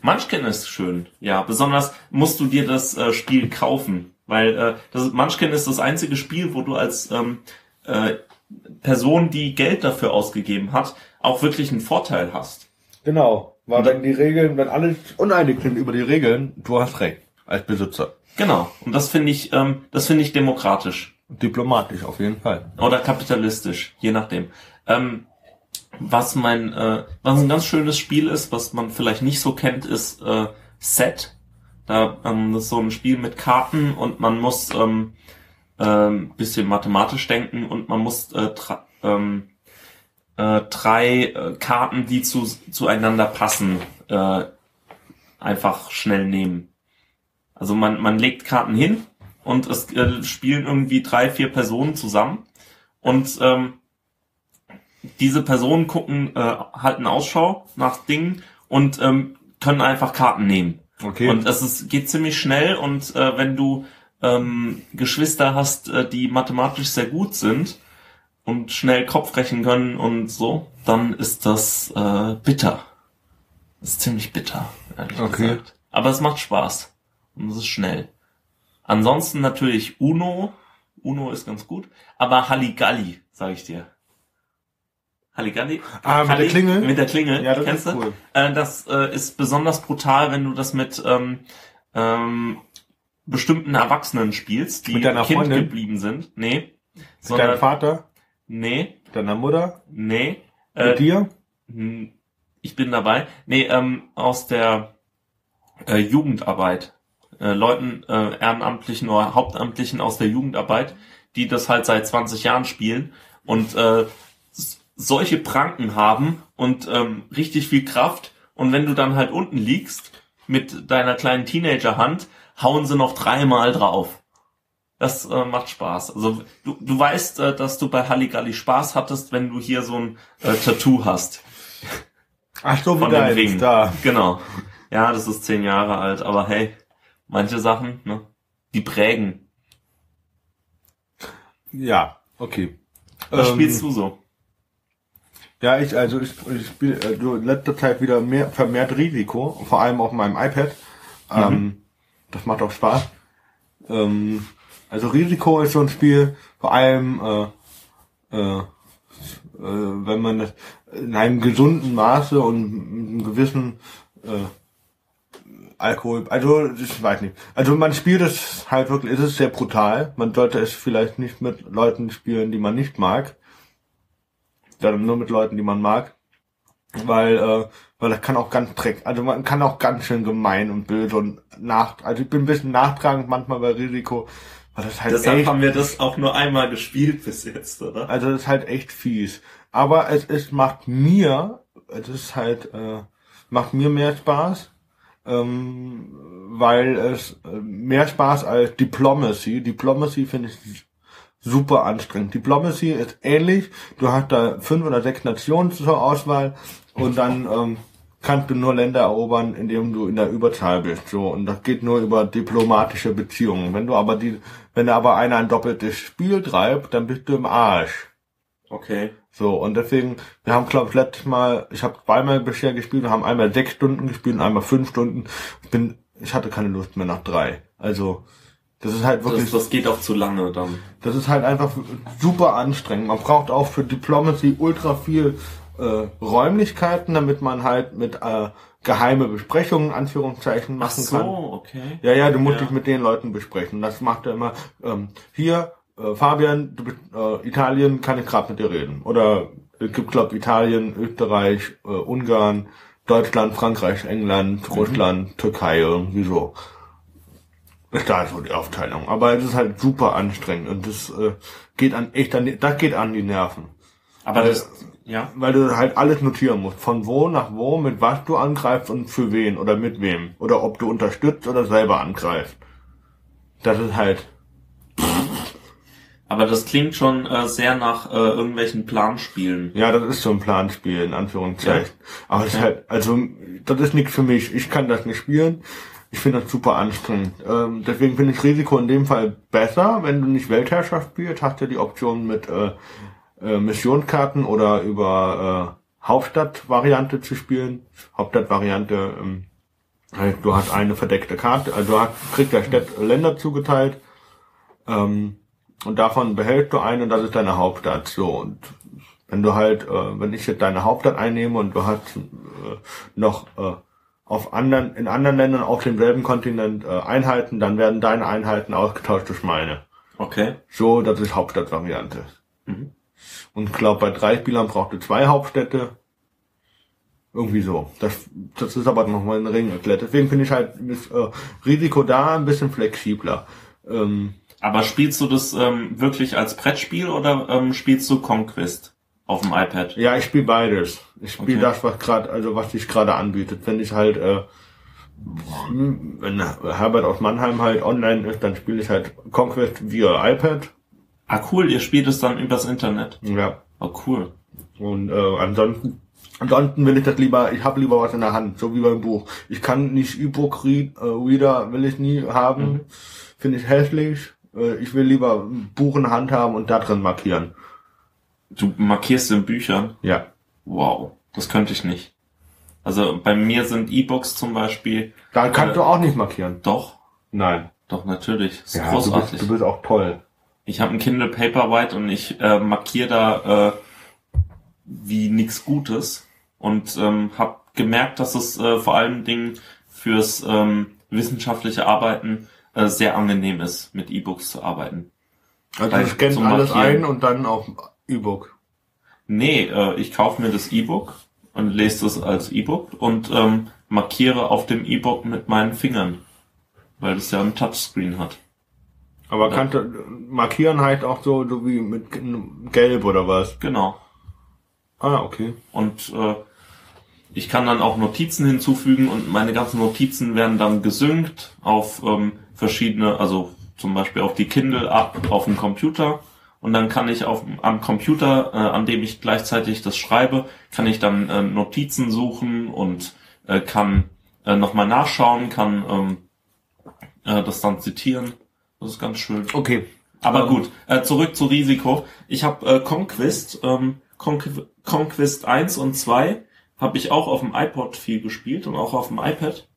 Munchkin ist schön, ja. Besonders musst du dir das äh, Spiel kaufen, weil äh, das Munchkin ist das einzige Spiel, wo du als ähm, äh, Person, die Geld dafür ausgegeben hat, auch wirklich einen Vorteil hast. Genau. Weil wenn die Regeln, wenn alle uneinig sind über die Regeln, du hast recht. Als Besitzer. Genau. Und das finde ich, ähm, das finde ich demokratisch. Diplomatisch auf jeden Fall. oder kapitalistisch, je nachdem. Ähm, was mein, äh, was ein ganz schönes Spiel ist, was man vielleicht nicht so kennt, ist äh, Set. Da ähm, das ist so ein Spiel mit Karten und man muss ähm, ähm, bisschen mathematisch denken und man muss äh, ähm, äh, drei äh, Karten, die zu, zueinander passen, äh, einfach schnell nehmen. Also man, man legt Karten hin und es äh, spielen irgendwie drei, vier Personen zusammen und ähm, diese Personen gucken, äh, halten Ausschau nach Dingen und ähm, können einfach Karten nehmen. Okay. Und es ist, geht ziemlich schnell und äh, wenn du ähm, Geschwister hast, äh, die mathematisch sehr gut sind und schnell Kopf rechnen können und so, dann ist das äh, bitter. Das ist ziemlich bitter, ehrlich Okay. gesagt. Aber es macht Spaß. Und es ist schnell. Ansonsten natürlich Uno. Uno ist ganz gut. Aber Halligalli, sage ich dir. Halligalli? Ah, mit der Klingel? Mit der Klingel, Ja, das kennst ist du? cool. Äh, das äh, ist besonders brutal, wenn du das mit ähm, ähm, bestimmten Erwachsenen spielst, die Mit deiner Kind Freundin? geblieben sind. Nee. Mit deinem Sondern, Vater, nee, mit deiner Mutter, nee. mit Äh, dir? hm, ich bin dabei. Nee, ähm, aus der äh, Jugendarbeit. Äh, Leuten, äh, Ehrenamtlichen oder Hauptamtlichen aus der Jugendarbeit, die das halt seit 20 Jahren spielen und äh, solche Pranken haben und ähm, richtig viel Kraft. Und wenn du dann halt unten liegst mit deiner kleinen Teenagerhand, hauen sie noch dreimal drauf. Das äh, macht Spaß. Also du, du weißt, äh, dass du bei Halligalli Spaß hattest, wenn du hier so ein äh, Tattoo hast. Ach so, wie Von Ring. da. Genau. Ja, das ist zehn Jahre alt, aber hey, manche Sachen, ne, die prägen. Ja, okay. Was Ähm, spielst du so? Ja, ich, also ich, ich spiele äh, so in letzter Zeit wieder mehr, vermehrt Risiko, vor allem auf meinem iPad. Ähm, das macht auch Spaß. Ähm, also Risiko ist so ein Spiel, vor allem äh, äh, äh, wenn man das in einem gesunden Maße und mit einem gewissen äh, Alkohol, also ich weiß nicht. Also man spielt es halt wirklich, es ist sehr brutal. Man sollte es vielleicht nicht mit Leuten spielen, die man nicht mag sondern nur mit Leuten, die man mag. weil äh, weil das kann auch ganz dreck, also man kann auch ganz schön gemein und böse und nach, also ich bin ein bisschen nachtragend manchmal bei Risiko, weil das halt Deshalb echt, haben wir das auch nur einmal gespielt bis jetzt, oder? also das ist halt echt fies. Aber es ist macht mir, es ist halt äh, macht mir mehr Spaß, ähm, weil es äh, mehr Spaß als Diplomacy. Diplomacy finde ich super anstrengend. Diplomacy ist ähnlich. Du hast da fünf oder sechs Nationen zur Auswahl und dann ähm, kannst du nur Länder erobern, indem du in der Überzahl bist. So und das geht nur über diplomatische Beziehungen. Wenn du aber die, wenn aber einer ein doppeltes Spiel treibt, dann bist du im Arsch. Okay. So, und deswegen, wir haben, glaube ich, letztes Mal, ich habe zweimal bisher gespielt, wir haben einmal sechs Stunden gespielt und einmal fünf Stunden. Ich bin, ich hatte keine Lust mehr nach drei. Also, das ist halt wirklich, Das, das geht auch zu lange dann. das ist halt einfach super anstrengend. Man braucht auch für Diplomacy ultra viel äh, Räumlichkeiten, damit man halt mit äh, geheime Besprechungen, Anführungszeichen, Ach machen so, kann. okay. Ja, ja, du musst Ja. dich mit den Leuten besprechen. Das macht er immer. Ähm, hier, äh, Fabian, du bist äh, Italien, kann ich gerade mit dir reden. Oder es gibt, glaube Italien, Österreich, äh, Ungarn, Deutschland, Frankreich, England, Russland, Türkei, irgendwie so. Ist da so die Aufteilung. Aber es ist halt super anstrengend und das äh, geht an echt an die, das geht an die Nerven. Aber Weil- das, ja. Weil du halt alles notieren musst. Von wo nach wo, mit was du angreifst und für wen oder mit wem. Oder ob du unterstützt oder selber angreifst. Das ist halt, Aber das klingt schon äh, sehr nach äh, irgendwelchen Planspielen. ja, das ist so ein Planspiel, in Anführungszeichen. Aber es ist halt, also, das ist nichts für mich. Ich kann das nicht spielen. Ich finde das super anstrengend. Ähm, deswegen finde ich Risiko in dem Fall besser. Wenn du nicht Weltherrschaft spielst, hast du die Option mit äh, äh, Missionskarten oder über äh, Hauptstadtvariante zu spielen. Hauptstadtvariante, ähm, du hast eine verdeckte Karte, also du hast, kriegst der Stadt Länder zugeteilt. Ähm, und davon behältst du eine und das ist deine Hauptstadt. So und wenn du halt, äh, wenn ich jetzt deine Hauptstadt einnehme und du hast äh, noch äh, auf anderen, in anderen Ländern auf demselben Kontinent äh, Einheiten, dann werden deine Einheiten ausgetauscht durch meine. Okay. So, das ist Hauptstadtvariante. Mhm. Und ich glaube, bei drei Spielern braucht ihr zwei Hauptstädte. Irgendwie so. Das, das ist aber noch mal ein Ring erklärt. Deswegen finde ich halt das äh, Risiko da ein bisschen flexibler. Ähm, Aber spielst du das ähm, wirklich als Brettspiel oder ähm, spielst du Conquest auf dem iPad? Ja, ich spiele beides. Ich spiele Okay. das, was gerade, also was sich gerade anbietet. Wenn ich halt, äh, wenn Herbert aus Mannheim halt online ist, dann spiele ich halt Conquest via iPad. Ah, cool, ihr spielt es dann übers Internet. Ja. Oh, cool. Und äh, ansonsten, ansonsten will ich das lieber, ich habe lieber was in der Hand, so wie beim Buch. Ich kann nicht E-Book äh, Reader will ich nie haben. Mhm. Finde ich hässlich. Äh, ich will lieber ein Buch in Hand haben und da drin markieren. Du markierst in Büchern. Ja. Wow, das könnte ich nicht. Also bei mir sind E-Books zum Beispiel. Da kannst Äh, du auch nicht markieren. Doch, Nein. doch natürlich. Das ist Ja, du großartig. bist, du bist auch toll. Ich habe ein Kindle Paperwhite und ich äh, markiere da äh, wie nix Gutes und ähm, habe gemerkt, dass es äh, vor allen Dingen fürs ähm, wissenschaftliche Arbeiten äh, sehr angenehm ist, mit E-Books zu arbeiten. Also Weil du scannst alles Markieren- ein und dann auf E-Book. Nee, äh, ich kaufe mir das E-Book und lese das als E-Book und ähm, markiere auf dem E-Book mit meinen Fingern, weil das ja ein Touchscreen hat. Aber Ja. kannst du markieren halt auch so, so wie mit Gelb oder was? Genau. Ah, okay. Und äh, ich kann dann auch Notizen hinzufügen und meine ganzen Notizen werden dann gesynkt auf ähm, verschiedene, also zum Beispiel auf die Kindle-App auf dem Computer. Und dann kann ich auf, am Computer, äh, an dem ich gleichzeitig das schreibe, kann ich dann äh, Notizen suchen und äh, kann äh, nochmal nachschauen, kann ähm, äh, das dann zitieren. Das ist ganz schön. Okay. Aber Ähm, gut, äh, zurück zu Risiko. Ich habe äh, Conquest, ähm, Conqu Conquest 1 und 2 habe ich auch auf dem iPod viel gespielt und auch auf dem iPad.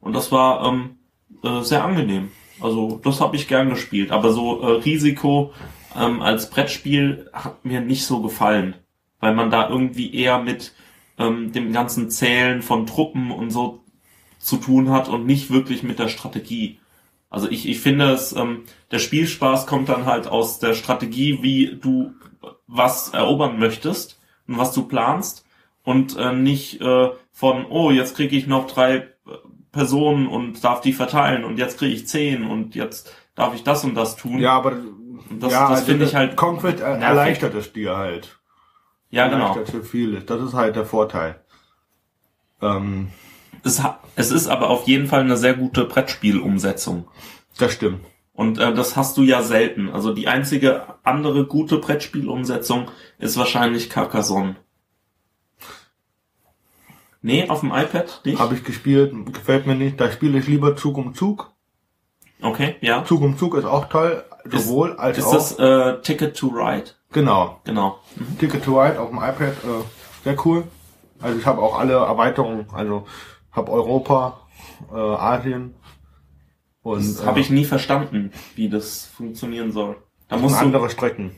Und das war ähm, äh, sehr angenehm. Also das habe ich gern gespielt. Aber so äh, Risiko ähm, als Brettspiel hat mir nicht so gefallen. Weil man da irgendwie eher mit ähm, dem ganzen Zählen von Truppen und so zu tun hat und nicht wirklich mit der Strategie. Also ich, ich finde es, ähm, der Spielspaß kommt dann halt aus der Strategie, wie du was erobern möchtest und was du planst. und äh, nicht äh, von, oh, jetzt kriege ich noch drei Personen und darf die verteilen und jetzt kriege ich zehn und jetzt darf ich das und das tun. Ja, aber das, ja, das also finde ich halt. Concrete er- nervig. erleichtert es dir halt. Ja, genau. Erleichtert für vieles. Das ist halt der Vorteil. Ähm, Es, es ist aber auf jeden Fall eine sehr gute Brettspielumsetzung. das stimmt. Und äh, das hast du ja selten. Also die einzige andere gute Brettspielumsetzung ist wahrscheinlich Carcassonne. Nee, auf dem iPad nicht? Habe ich gespielt, gefällt mir nicht. Da spiele ich lieber Zug um Zug. Okay, ja. Zug um Zug ist auch toll, sowohl als Ist auch. das äh, Ticket to Ride? genau. Genau. Mhm. Ticket to Ride auf dem iPad, äh, sehr cool. Also ich habe auch alle Erweiterungen, also habe Europa, äh, Asien und Das äh, habe ich nie verstanden, wie das funktionieren soll. Da musst du, andere Strecken.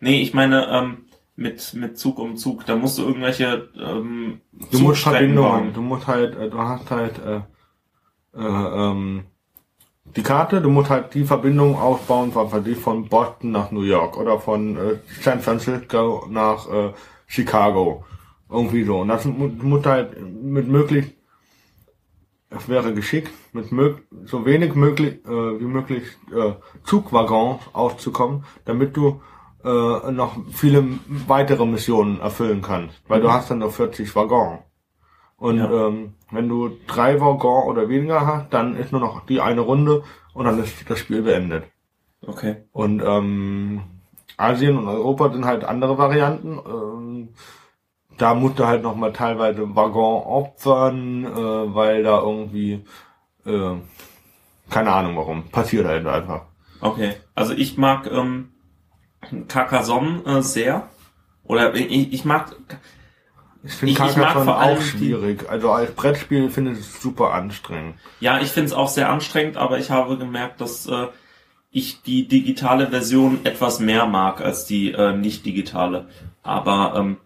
nee, ich meine ähm, mit mit Zug um Zug. Da musst du irgendwelche ähm, Du musst Verbindungen, bauen. du musst halt, äh, du hast halt äh, äh, ähm, die Karte, du musst halt die Verbindung aufbauen, was weiß ich, von Boston nach New York oder von äh, San Francisco nach äh, Chicago. Irgendwie so. Und das mu- du musst halt mit möglich, es wäre geschickt, mit mög so wenig möglich äh, wie möglich äh, Zugwaggons auszukommen, damit du äh, noch viele weitere Missionen erfüllen kannst. Weil du hast dann nur 40 Waggons. Und Ja. ähm, wenn du drei Waggons oder weniger hast, dann ist nur noch die eine Runde und dann ist das Spiel beendet. Okay. Und ähm, Asien und Europa sind halt andere Varianten. Ähm, da musst du halt noch mal teilweise Waggon opfern, äh, weil da irgendwie äh, keine Ahnung warum passiert halt einfach. Okay. Also ich mag ähm, Carcassonne äh, sehr. Oder ich, ich mag Ich finde Carcassonne auch die- schwierig. Also als Brettspiel finde ich es super anstrengend. Ja, ich finde es auch sehr anstrengend, aber ich habe gemerkt, dass äh, ich die digitale Version etwas mehr mag als die äh, nicht digitale. Aber ähm,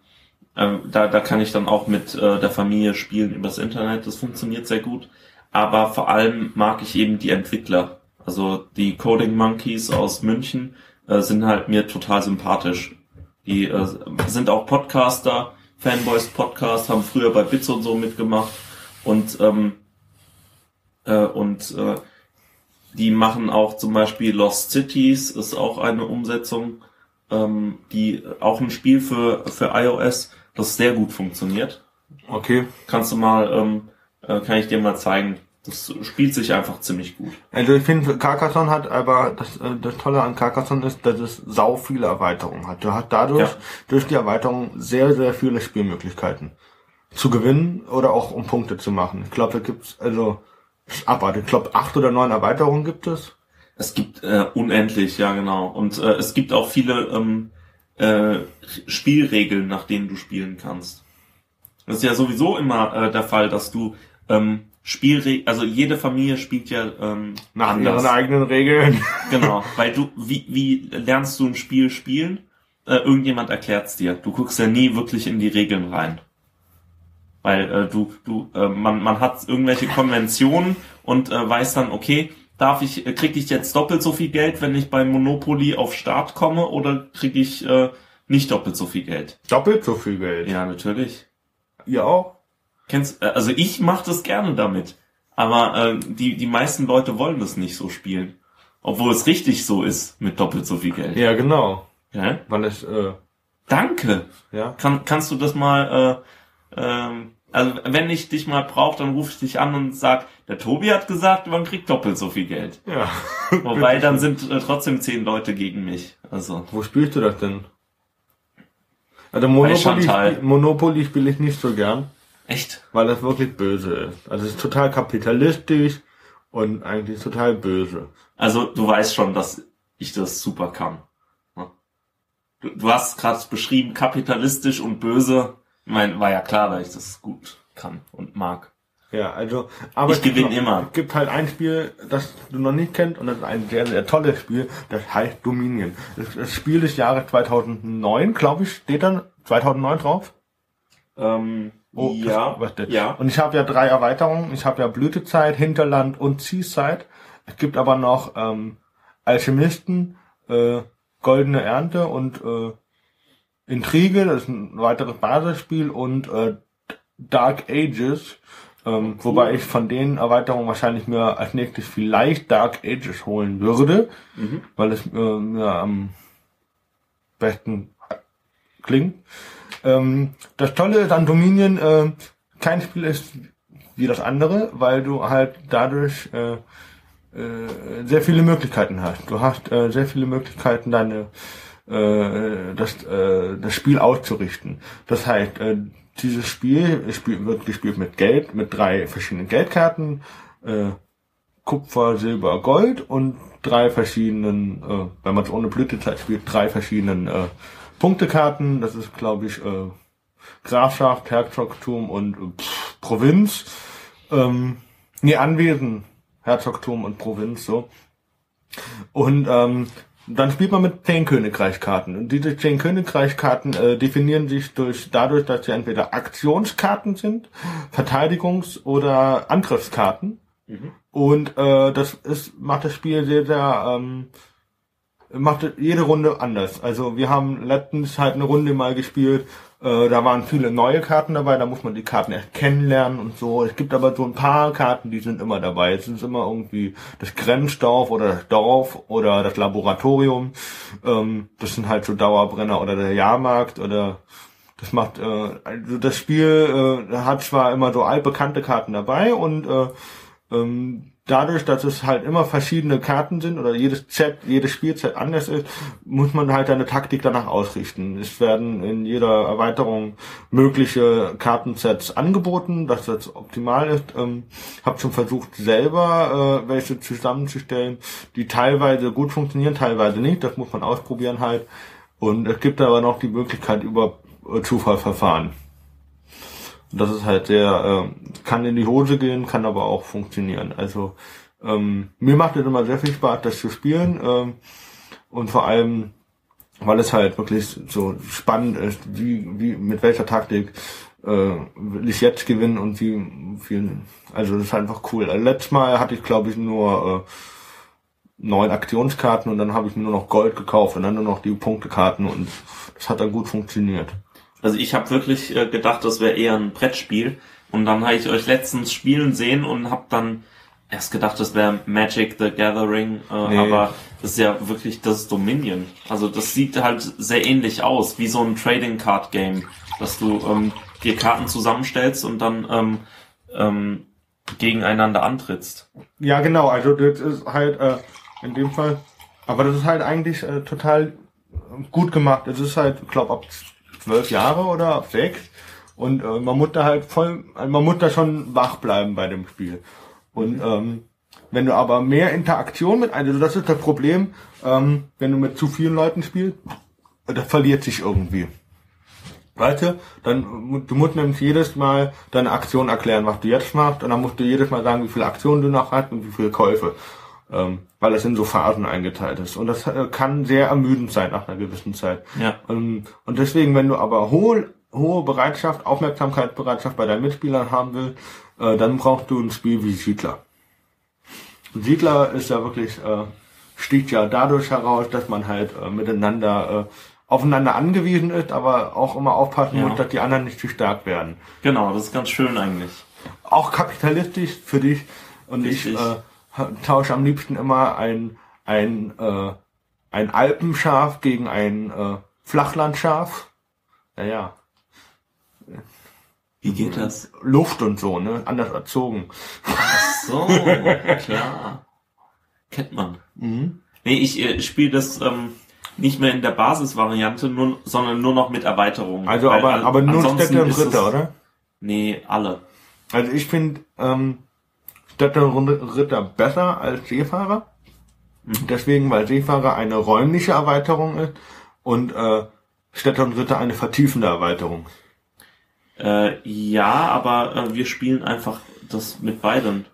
äh, da, da kann ich dann auch mit äh, der Familie spielen übers Internet. Das funktioniert sehr gut. Aber vor allem mag ich eben die Entwickler. Also die Coding Monkeys aus München äh, sind halt mir total sympathisch. Die äh, sind auch Podcaster, Fanboys Podcast, haben früher bei Bits und so mitgemacht und ähm, äh, und äh, die machen auch zum Beispiel Lost Cities, ist auch eine Umsetzung, ähm, die auch ein Spiel für, für iOS, das sehr gut funktioniert. Okay. Kannst du mal, ähm, äh, kann ich dir mal zeigen. Das spielt sich einfach ziemlich gut. Also ich finde, Carcassonne hat aber, das, äh, das Tolle an Carcassonne ist, dass es sau viele Erweiterungen hat. Du hast dadurch, Ja. durch die Erweiterung sehr, sehr viele Spielmöglichkeiten. Zu gewinnen oder auch um Punkte zu machen. Ich glaube, da gibt's, also, abartig. Ich glaube, acht oder neun Erweiterungen gibt es. Es gibt äh, unendlich, ja genau. Und äh, es gibt auch viele ähm, äh, Spielregeln, nach denen du spielen kannst. Das ist ja sowieso immer äh, der Fall, dass du ähm, Spielregeln, also jede Familie spielt ja ähm, Nach anders. ihren eigenen Regeln. Genau, weil du, wie, wie lernst du ein Spiel spielen? Äh, irgendjemand erklärt's dir. Du guckst ja nie wirklich in die Regeln rein. Weil äh, du, du, äh, man, man hat irgendwelche Konventionen und äh, weiß dann, okay, darf ich, äh, krieg ich jetzt doppelt so viel Geld, wenn ich bei Monopoly auf Start komme, oder krieg ich äh, nicht doppelt so viel Geld? Doppelt so viel Geld. Ja, natürlich. Ihr auch? Kennst, äh, also ich mach das gerne damit. Aber äh, die, die meisten Leute wollen das nicht so spielen. Obwohl es richtig so ist mit doppelt so viel Geld. Ja, genau. Ja? Weil es, äh, Danke. ja. Kann, kannst du das mal, äh, ähm, also wenn ich dich mal brauche, dann rufe ich dich an und sag, der Tobi hat gesagt, man kriegt doppelt so viel Geld. Ja. Wobei dann sind äh, trotzdem zehn Leute gegen mich. Also Wo spielst du das denn? Also Monopoly, Monopoly spiele ich nicht so gern. Echt. weil das wirklich böse ist. Also es ist total kapitalistisch und eigentlich total böse. Also du weißt schon, dass ich das super kann. Ja. Du, du hast gerade beschrieben, kapitalistisch und böse. Ich meine, war ja klar, dass ich das gut kann und mag. Ja, also, aber Ich es gibt gewinne immer. Es gibt halt ein Spiel, das du noch nicht kennst und das ist ein sehr, sehr tolles Spiel, das heißt Dominion. Das, das Spiel des Jahres 2009, glaube ich, steht dann 2009 drauf. Ähm, Oh, ja, das- ja. Und ich habe ja drei Erweiterungen. Ich habe ja Blütezeit, Hinterland und Seaside. Es gibt aber noch ähm, Alchemisten, äh, Goldene Ernte und äh, Intrige, das ist ein weiteres Basisspiel und äh, Dark Ages, ähm, cool. wobei ich von den Erweiterungen wahrscheinlich mir als nächstes vielleicht Dark Ages holen würde, mhm. weil es äh, mir am besten klingt. Ähm, das Tolle ist an Dominion, äh, kein Spiel ist wie das andere, weil du halt dadurch äh, äh, sehr viele Möglichkeiten hast. Du hast äh, sehr viele Möglichkeiten, deine äh, das, äh, das Spiel auszurichten. Das heißt, äh, dieses Spiel, wird gespielt mit Geld, mit drei verschiedenen Geldkarten, äh, Kupfer, Silber, Gold und drei verschiedenen, äh, wenn man es ohne Blütezeit spielt, drei verschiedenen äh, Punktekarten. Das ist, glaube ich, äh, Grafschaft, Herzogtum und äh, pff, Provinz. Ähm, nee, Anwesen, Herzogtum und Provinz, so. Und ähm, dann spielt man mit zehn Königreichkarten. Und diese zehn Königreichkarten äh, definieren sich durch dadurch, dass sie entweder Aktionskarten sind, Verteidigungs- oder Angriffskarten. Mhm. Und äh, das ist, macht das Spiel sehr, sehr ähm, macht jede Runde anders. Also wir haben letztens halt eine Runde mal gespielt, äh, da waren viele neue Karten dabei, da muss man die Karten erst kennenlernen und so. Es gibt aber so ein paar Karten, die sind immer dabei. Es ist immer irgendwie das Grenzdorf oder das Dorf oder das Laboratorium. Ähm, das sind halt so Dauerbrenner oder der Jahrmarkt oder das macht äh, also das Spiel äh, hat zwar immer so altbekannte Karten dabei und äh, ähm, dadurch, dass es halt immer verschiedene Karten sind oder jedes Set, jedes Spielset anders ist, muss man halt eine Taktik danach ausrichten. Es werden in jeder Erweiterung mögliche Kartensets angeboten, dass das optimal ist. Ähm, hab schon versucht, selber äh, welche zusammenzustellen, die teilweise gut funktionieren, teilweise nicht. Das muss man ausprobieren halt. Und es gibt aber noch die Möglichkeit über äh, Zufallverfahren. Das ist halt sehr, äh, kann in die Hose gehen, kann aber auch funktionieren. Also ähm, mir macht es immer sehr viel Spaß, das zu spielen. Ähm, und vor allem, weil es halt wirklich so spannend ist, wie, wie mit welcher Taktik äh, will ich jetzt gewinnen und wie viel. Also das ist einfach cool. Also letztes Mal hatte ich, glaube ich, nur äh, neun Aktionskarten und dann habe ich mir nur noch Gold gekauft und dann nur noch die Punktekarten und das hat dann gut funktioniert. Also ich habe wirklich äh, gedacht, das wäre eher ein Brettspiel. Und dann habe ich euch letztens spielen sehen und habe dann erst gedacht, das wäre Magic the Gathering, äh, nee. aber das ist ja wirklich das Dominion. Also das sieht halt sehr ähnlich aus, wie so ein Trading Card Game, dass du ähm, dir Karten zusammenstellst und dann ähm, ähm, gegeneinander antrittst. Ja, genau. Also das ist halt äh, in dem Fall, aber das ist halt eigentlich äh, total gut gemacht. Es ist halt, glaube ab zwölf Jahre oder sechs. Und äh, man muss da halt voll, man muss da schon wach bleiben bei dem Spiel. Und ähm, wenn du aber mehr Interaktion mit, also das ist das Problem, ähm, wenn du mit zu vielen Leuten spielst, das verliert sich irgendwie. Weißt du, dann, du musst nämlich jedes Mal deine Aktion erklären, was du jetzt machst, und dann musst du jedes Mal sagen, wie viele Aktionen du noch hast und wie viele Käufe. Ähm, weil es in so Phasen eingeteilt ist. Und das äh, kann sehr ermüdend sein nach einer gewissen Zeit. Ja. Ähm, und deswegen, wenn du aber hohe, hohe Bereitschaft, Aufmerksamkeitsbereitschaft bei deinen Mitspielern haben willst, äh, dann brauchst du ein Spiel wie Siedler. Siedler ist ja wirklich, äh, sticht ja dadurch heraus, dass man halt äh, miteinander äh, aufeinander angewiesen ist, aber auch immer aufpassen ja. muss, dass die anderen nicht zu stark werden. Genau, das ist ganz schön eigentlich. Auch kapitalistisch für dich und Richtig. ich äh, tausche am liebsten immer ein, ein, äh, ein Alpenschaf gegen ein äh, Flachlandschaf. Naja. Wie geht das? Luft und so, ne? Anders erzogen. Ach so, klar. Kennt man. Mhm. Nee, ich äh, spiele das ähm, nicht mehr in der Basisvariante, nur, sondern nur noch mit Erweiterungen. Also Weil, aber, aber nur Städte und Ritter, oder? Nee, alle. Also ich finde, ähm, Städteritter besser als Seefahrer. Mhm. Deswegen, weil Seefahrer eine räumliche Erweiterung ist und äh, Städter und Ritter eine vertiefende Erweiterung. Äh, ja, aber äh, wir spielen einfach das mit beiden.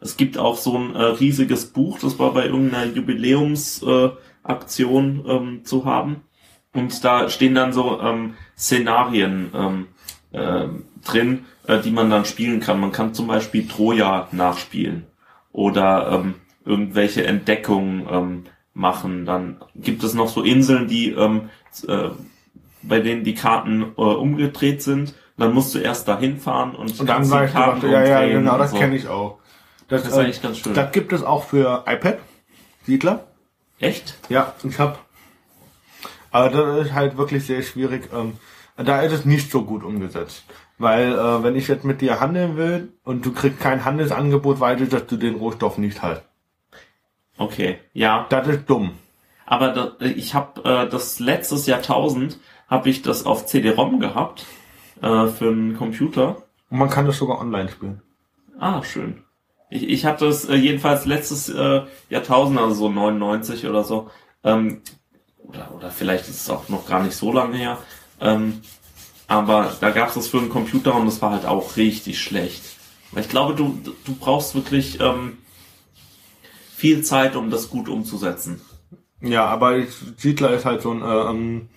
Es gibt auch so ein äh, riesiges Buch, das war bei irgendeiner Jubiläumsaktion äh, ähm, zu haben. Und da stehen dann so ähm, Szenarien ähm, äh, drin, äh, die man dann spielen kann. Man kann zum Beispiel Troja nachspielen oder ähm, irgendwelche Entdeckungen ähm, machen. Dann gibt es noch so Inseln, die ähm, äh, bei denen die Karten äh, umgedreht sind. Dann musst du erst dahin fahren und, Und dann die ich Karten gedacht, ja, ja, genau, das so. kenne ich auch. Das, Das ist äh, eigentlich ganz schön. Das gibt es auch für iPad, Siedler. Echt? Ja, ich hab. Aber das ist halt wirklich sehr schwierig. Ähm, da ist es nicht so gut umgesetzt. Weil, äh, wenn ich jetzt mit dir handeln will und du kriegst kein Handelsangebot, weiß ich, dass du den Rohstoff nicht hast. Okay, ja. Das ist dumm. Aber da, ich habe äh, das letztes Jahrtausend habe ich das auf CD-ROM gehabt äh, für einen Computer. Und man kann das sogar online spielen. Ah, schön. Ich, ich hatte es äh, jedenfalls letztes äh, Jahrtausend, also so 99 oder so, ähm, oder, oder vielleicht ist es auch noch gar nicht so lange her, ähm, aber da gab es das für einen Computer und das war halt auch richtig schlecht. Weil ich glaube, du, du brauchst wirklich ähm, viel Zeit, um das gut umzusetzen. Ja, aber ich, Siedler ist halt so ein, äh, ähm,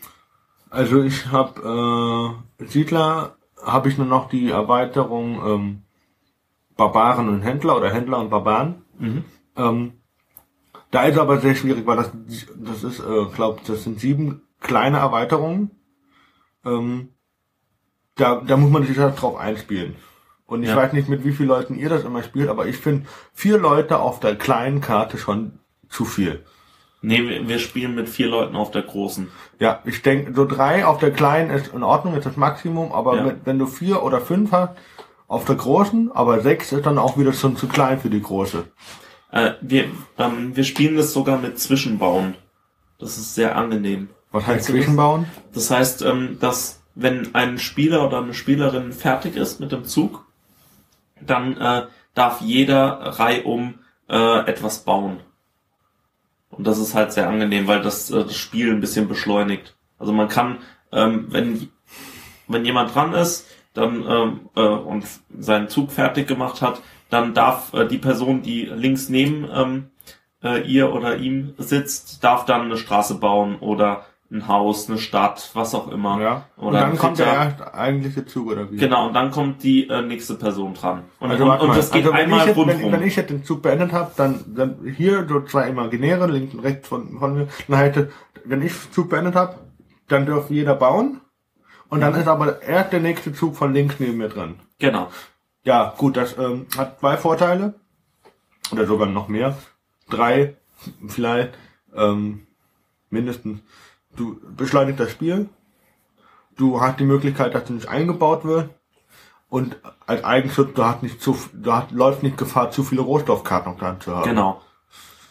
also ich habe äh, Siedler habe ich nur noch die Erweiterung ähm, Barbaren und Händler oder Händler und Barbaren. Mhm. Ähm, da ist aber sehr schwierig, weil das das ist, äh, glaub, das sind sieben kleine Erweiterungen. Ähm, da, da muss man sich halt drauf einspielen. Und ich Ja. weiß nicht, mit wie vielen Leuten ihr das immer spielt, aber ich finde vier Leute auf der kleinen Karte schon zu viel. Nee, wir, spielen mit vier Leuten auf der großen. Ja, ich denke, so drei auf der kleinen ist in Ordnung, ist das Maximum, aber Ja. mit, wenn du vier oder fünf hast, auf der großen, aber sechs ist dann auch wieder schon zu klein für die große. Äh, wir, ähm, wir spielen das sogar mit Zwischenbauen. Das ist sehr angenehm. Was heißt? Zwischenbauen? Das heißt, ähm, dass wenn ein Spieler oder eine Spielerin fertig ist mit dem Zug, dann äh, darf jeder reihum äh, etwas bauen. Und das ist halt sehr angenehm, weil das äh, das Spiel ein bisschen beschleunigt. Also man kann, ähm, wenn wenn jemand dran ist, dann ähm, äh, und seinen Zug fertig gemacht hat, dann darf äh, die Person, die links neben ähm, äh, ihr oder ihm sitzt, darf dann eine Straße bauen oder ein Haus, eine Stadt, was auch immer. Ja. Und Oder dann ein kommt der eigentliche Zug oder wie? Genau, und dann kommt die äh, nächste Person dran. Und, Also, und, und das geht also wenn, einmal ich jetzt, wenn, wenn ich jetzt den Zug beendet habe, dann, dann hier so zwei Imaginäre, links und rechts von, von mir, dann hätte, wenn ich den Zug beendet habe, dann dürfte jeder bauen. Und dann ist aber erst der nächste Zug von links neben mir dran. genau. Ja, gut, das ähm, hat zwei Vorteile. Oder sogar noch mehr. Drei, vielleicht, ähm, mindestens. Du beschleunigst das Spiel. Du hast die Möglichkeit, dass du nicht eingebaut wird. Und als Eigenschutz, du hast nicht zu, du hast, läuft nicht Gefahr, zu viele Rohstoffkarten dran zu haben. Genau.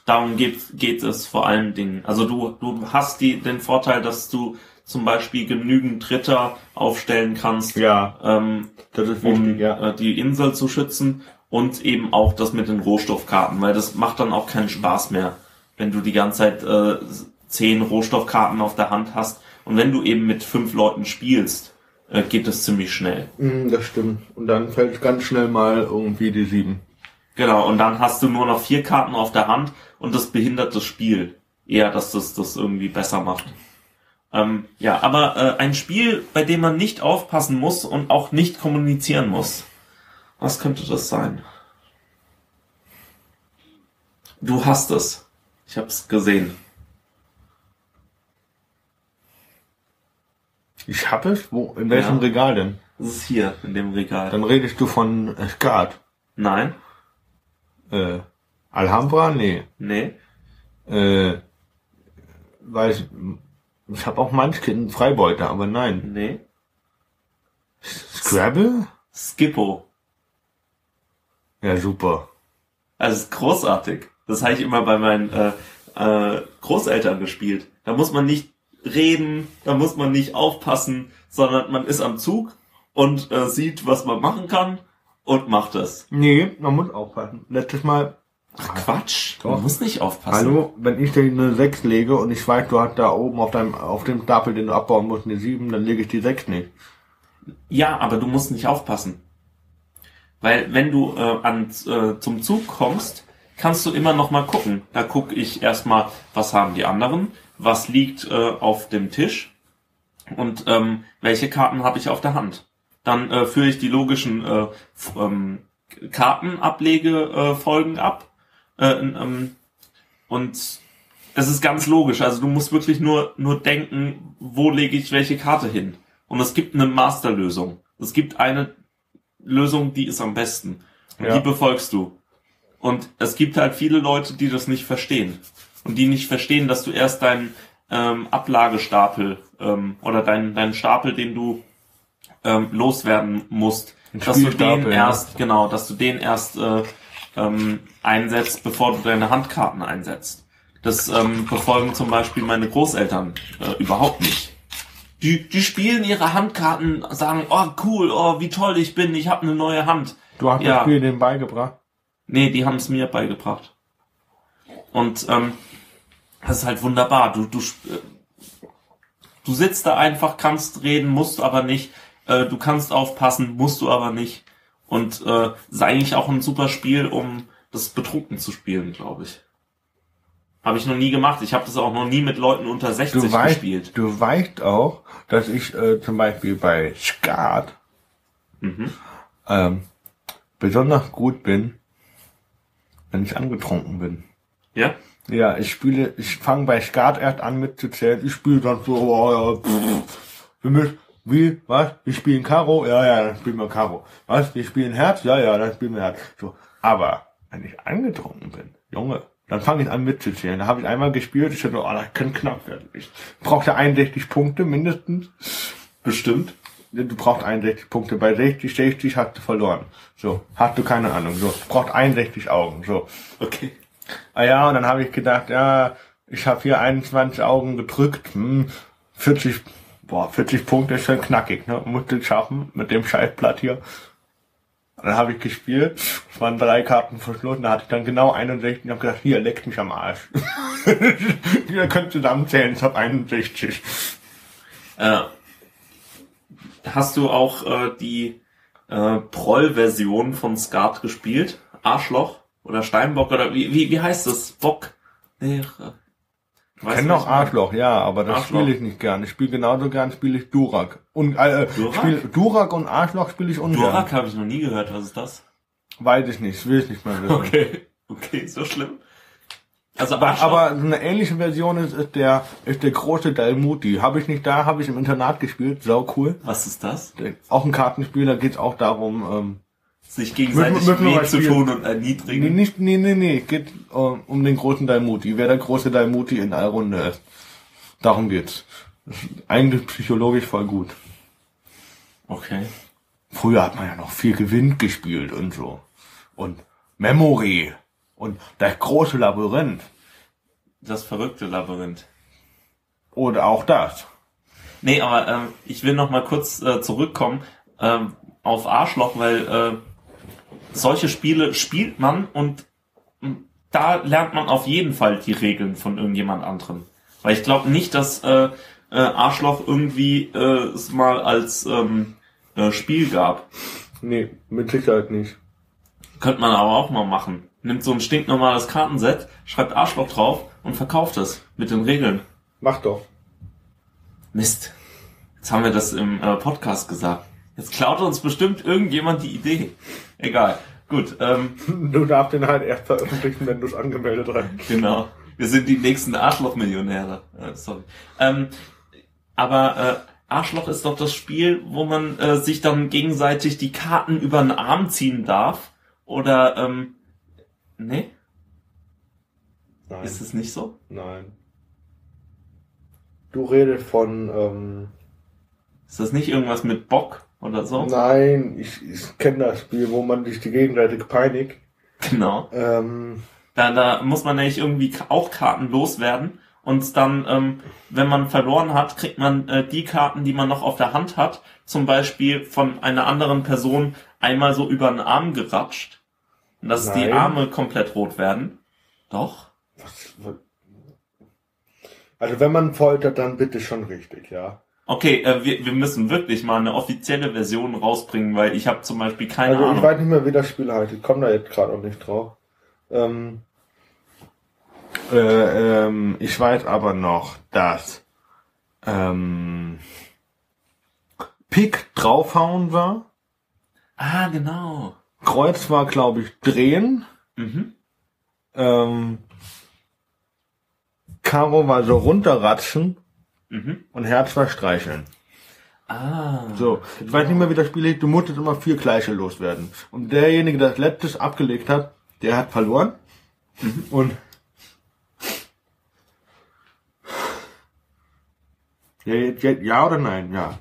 Darum geht, geht es vor allen Dingen. Also du, du hast die, den Vorteil, dass du zum Beispiel genügend Ritter aufstellen kannst, Ja, ähm, ist um wichtig, ja. äh, die Insel zu schützen und eben auch das mit den Rohstoffkarten, weil das macht dann auch keinen Spaß mehr, wenn du die ganze Zeit äh, zehn Rohstoffkarten auf der Hand hast und wenn du eben mit fünf Leuten spielst, äh, geht das ziemlich schnell. Mm, Das stimmt. Und dann fällt ganz schnell mal irgendwie die sieben. Genau, und dann hast du nur noch vier Karten auf der Hand und das behindert das Spiel. Eher, dass das das irgendwie besser macht. Ähm, ja, aber äh, ein Spiel, bei dem man nicht aufpassen muss und auch nicht kommunizieren muss. Was könnte das sein? Du hast es. Ich hab's gesehen. Ich hab es? Wo? In welchem Ja. Regal denn? Das ist hier in dem Regal. Dann redest du von äh, Skat. Nein? Äh, Alhambra? Nee. Nee? Äh, weiß, ich habe auch Munchkin Freibeuter, aber nein. Nee? Scrabble? Skippo. Ja, super. Also großartig. Das habe ich immer bei meinen äh, äh, Großeltern gespielt. Da muss man nicht reden, da muss man nicht aufpassen, sondern man ist am Zug und äh, sieht, was man machen kann und macht es. Nee, man muss aufpassen. Letztes Mal, Ach Quatsch, Doch. man muss nicht aufpassen. hallo, wenn ich dir eine 6 lege und ich weiß, du hast da oben auf deinem, auf dem Stapel, den du abbauen musst, eine 7, dann lege ich die 6 nicht. Ja, aber du musst nicht aufpassen. Weil wenn du äh, an, äh, zum Zug kommst, kannst du immer noch mal gucken. Da gucke ich erstmal, was haben die anderen, was liegt äh, auf dem Tisch und ähm, welche Karten habe ich auf der Hand. Dann äh, führe ich die logischen äh, ähm, Kartenablegefolgen äh, Folgen ab äh, ähm, und Das ist ganz logisch. Also du musst wirklich nur, nur denken, wo lege ich welche Karte hin. Und es gibt eine Masterlösung. Es gibt eine Lösung, die ist am besten. Und Ja. die befolgst du. Und es gibt halt viele Leute, die das nicht verstehen. Und die nicht verstehen, dass du erst deinen ähm, Ablagestapel ähm, oder deinen, deinen Stapel, den du ähm, loswerden musst, dass du den erst, genau, dass du den erst äh, ähm, einsetzt, bevor du deine Handkarten einsetzt. Das ähm, befolgen zum Beispiel meine Großeltern äh, überhaupt nicht. Die, die spielen ihre Handkarten, sagen, oh cool, oh wie toll ich bin, ich habe eine neue Hand. Du hast Ja. das Spiel denen beigebracht. Nee, die haben es mir beigebracht. Und ähm, das ist halt wunderbar. Du, du, äh, du sitzt da einfach, kannst reden, musst aber nicht. Äh, du kannst aufpassen, musst du aber nicht. Und äh, ist eigentlich auch ein super Spiel, um das betrunken zu spielen, glaube ich. Habe ich noch nie gemacht. Ich habe das auch noch nie mit Leuten unter 60 Du weißt, gespielt. du weißt auch, dass ich äh, zum Beispiel bei Skat Mhm. ähm, besonders gut bin, wenn ich angetrunken bin. Ja? Ja, ich spiele, ich fange bei Skat erst an mitzuzählen. Ich spiele dann so, oh, ja, für mich, wie, was? Wir spielen Karo? Ja, ja, dann spielen wir Karo. Was? Wir spielen Herz? Ja, ja, dann spielen wir Herz. So, aber wenn ich angetrunken bin, Junge, dann fange ich an mitzuzählen. Da habe ich einmal gespielt, ich dachte, oh, das kann knapp werden. Ich brauchte 61 Punkte mindestens. Bestimmt. Du brauchst 61 Punkte. Bei 60, 60 hast du verloren. So, hast du keine Ahnung. So, braucht 61 Augen. So, Okay. Ah ja, und dann habe ich gedacht, ja, ich habe hier 21 Augen gedrückt, hm, 40, boah, 40 Punkte ist schon knackig, ne? Musste schaffen mit dem Scheißblatt hier. Dann habe ich gespielt, es waren drei Karten verschlossen, da hatte ich dann genau 61 und habe gedacht, hier, leckt mich am Arsch. Ihr könnt zusammenzählen, ich habe 61. Äh, hast du auch äh, die äh, Proll-Version von Skat gespielt? Arschloch oder Steinbock oder wie, wie, wie heißt das? Bock? Nee, äh, Ich kenne noch? Arschloch, ja, aber das spiele ich nicht gern. Ich spiele genauso gern, spiele ich Durak. Und äh, Durak? Spiel, Durak und Arschloch spiele ich ungern. Durak habe ich noch nie gehört. Was ist das? Weiß ich nicht, will ich nicht mehr wissen. Okay, okay, so schlimm. Also Aber, Arschloch, aber so eine ähnliche Version ist, ist der ist der große Dalmuti. Habe ich nicht da, habe ich im Internat gespielt, sau cool. was ist das? Auch ein Kartenspiel, da geht's auch darum, ähm, Sich gegenseitig weh mal zu tun und nee, erniedrigen. nicht, nee, nee, nee, geht äh, um den großen Dalmuti, wer der große Dalmuti in der Runde ist. Darum geht's. Eigentlich psychologisch voll gut. Okay. Früher hat man ja noch viel Gewinn gespielt und so. Und Memory. Und das große Labyrinth. Das verrückte Labyrinth. Oder auch das. Nee, aber ähm, ich will noch mal kurz äh, zurückkommen ähm, auf Arschloch, weil äh, solche Spiele spielt man und da lernt man auf jeden Fall die Regeln von irgendjemand anderem. Weil ich glaube nicht, dass äh, äh, Arschloch irgendwie äh, es mal als ähm, äh, Spiel gab. Nee, mit Sicherheit nicht. Könnte man aber auch mal machen. Nimmt so ein stinknormales Kartenset, schreibt Arschloch drauf und verkauft es mit den Regeln. Mach doch. Mist. Jetzt haben wir das im äh, Podcast gesagt. Jetzt klaut uns bestimmt irgendjemand die Idee. Egal. Gut, ähm, Du darfst den halt erst veröffentlichen, wenn du es angemeldet hast. genau. Wir sind die nächsten Arschloch-Millionäre. Äh, sorry. Ähm, aber äh, Arschloch ist doch das Spiel, wo man äh, sich dann gegenseitig die Karten über den Arm ziehen darf. Oder, ähm, nee, Nein. ist es nicht so? Nein. Du redest von, ähm, Ist das nicht irgendwas mit Bock oder so? nein, ich, ich kenne das Spiel, wo man sich die gegenseitig peinigt. Genau. Ähm, Da, da muss man nämlich irgendwie auch Karten loswerden. Und dann, ähm, wenn man verloren hat, kriegt man äh, die Karten, die man noch auf der Hand hat, zum Beispiel von einer anderen Person einmal so über den Arm geratscht. Und dass die Nein. Arme komplett rot werden. Doch. also wenn man foltert, dann bitte schon richtig, ja. Okay, äh, wir, wir müssen wirklich mal eine offizielle Version rausbringen, weil ich habe zum Beispiel keine Also ich Ahnung. weiß nicht mehr, wie das Spiel heißt. Ich komme da jetzt gerade auch nicht drauf. Ähm, äh, ähm, ich weiß aber noch, dass ähm, Pik draufhauen war. Ah, genau. Kreuz war, glaube ich, drehen. Mhm. Ähm, Karo war so runterratschen Mhm. und Herz war streicheln. Ah. So, ich weiß nicht mehr, wie das Spiel liegt. Du musstest immer vier Gleiche loswerden. Und derjenige, der das letztes abgelegt hat, der hat verloren. Und ja, jetzt- ja oder nein? Ja.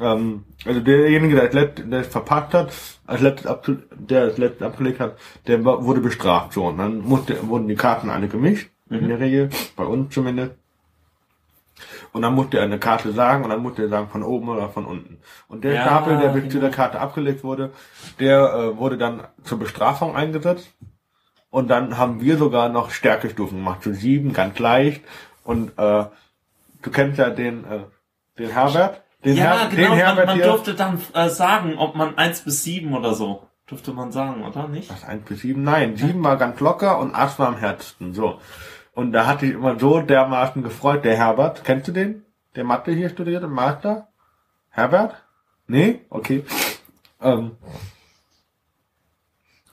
Ähm, also derjenige, der, das let- der es verpackt hat, als letztes abge der das letztes abgelegt hat, der wurde bestraft. So, und dann musste, wurden die Karten alle gemischt, in der Regel, bei uns zumindest. Und dann musste er eine Karte sagen und dann musste er sagen von oben oder von unten. Und der Ja, Stapel, der bis zu genau. der Karte abgelegt wurde, der äh, wurde dann zur Bestrafung eingesetzt. Und dann haben wir sogar noch Stärkestufen gemacht, zu sieben, ganz leicht. Und äh, du kennst ja den, äh, den Herbert. Den, Ja, Her genau, den man, Herbert man hier. durfte dann äh, sagen, ob man eins bis sieben oder so. Durfte man sagen, oder nicht? Was, eins bis sieben? Nein, sieben war ganz locker und acht war am härtesten. So. Und da hatte ich immer so dermaßen gefreut, der Herbert. Kennst du den? Der Mathe hier studiert im Master? Herbert? Nee? Okay. Ähm.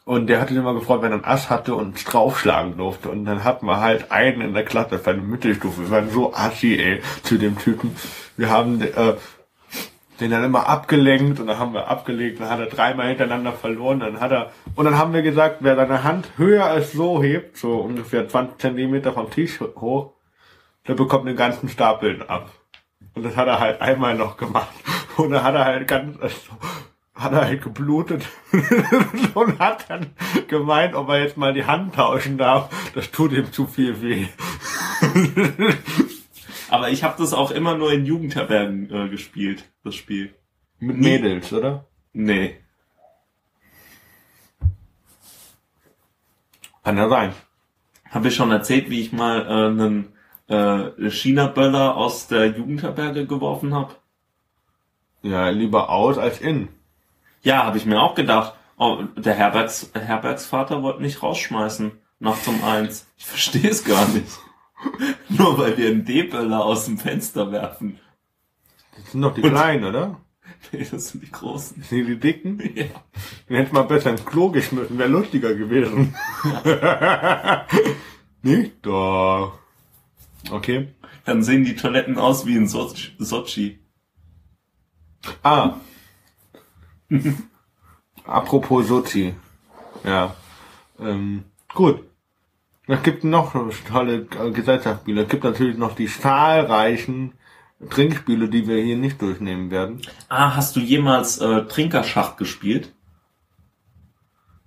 Und der hat sich immer gefreut, wenn er einen Ass hatte und draufschlagen durfte. Und dann hatten wir halt einen in der Klasse für eine Mittelstufe. Wir waren so assi, ey, zu dem Typen. Wir haben äh, den dann immer abgelenkt und dann haben wir abgelegt, dann hat er dreimal hintereinander verloren, dann hat er, und dann haben wir gesagt, wer seine Hand höher als so hebt, so ungefähr 20 Zentimeter vom Tisch hoch, der bekommt den ganzen Stapel ab. Und das hat er halt einmal noch gemacht. Und dann hat er halt ganz, hat er halt geblutet und hat dann gemeint, ob er jetzt mal die Hand tauschen darf. Das tut ihm zu viel weh. Aber ich habe das auch immer nur in Jugendherbergen äh, gespielt, das Spiel. Mit Mädels, oder? Nee. Kann ja sein. Habe ich schon erzählt, wie ich mal äh, einen äh, China-Böller aus der Jugendherberge geworfen habe? Ja, lieber aus als in. Ja, habe ich mir auch gedacht. Oh, der Herbergs, Herbergsvater wollte mich rausschmeißen. Nachts um eins. Ich verstehe es gar nicht. Nur weil wir einen D-Böller aus dem Fenster werfen. Das sind doch die Kleinen, oder? Nee, das sind die Großen. Das sind die Dicken? Ja. Den hätte mal besser ins Klo geschmissen, wäre lustiger gewesen. Nicht? Doch. Okay. Dann sehen die Toiletten aus wie in Sochi. Sochi. Ah. Apropos Sozi. Ja. Ähm, gut. Es gibt noch tolle äh, Gesellschaftsspiele. Es gibt natürlich noch die zahlreichen Trinkspiele, die wir hier nicht durchnehmen werden. Ah, hast du jemals äh, Trinkerschach gespielt?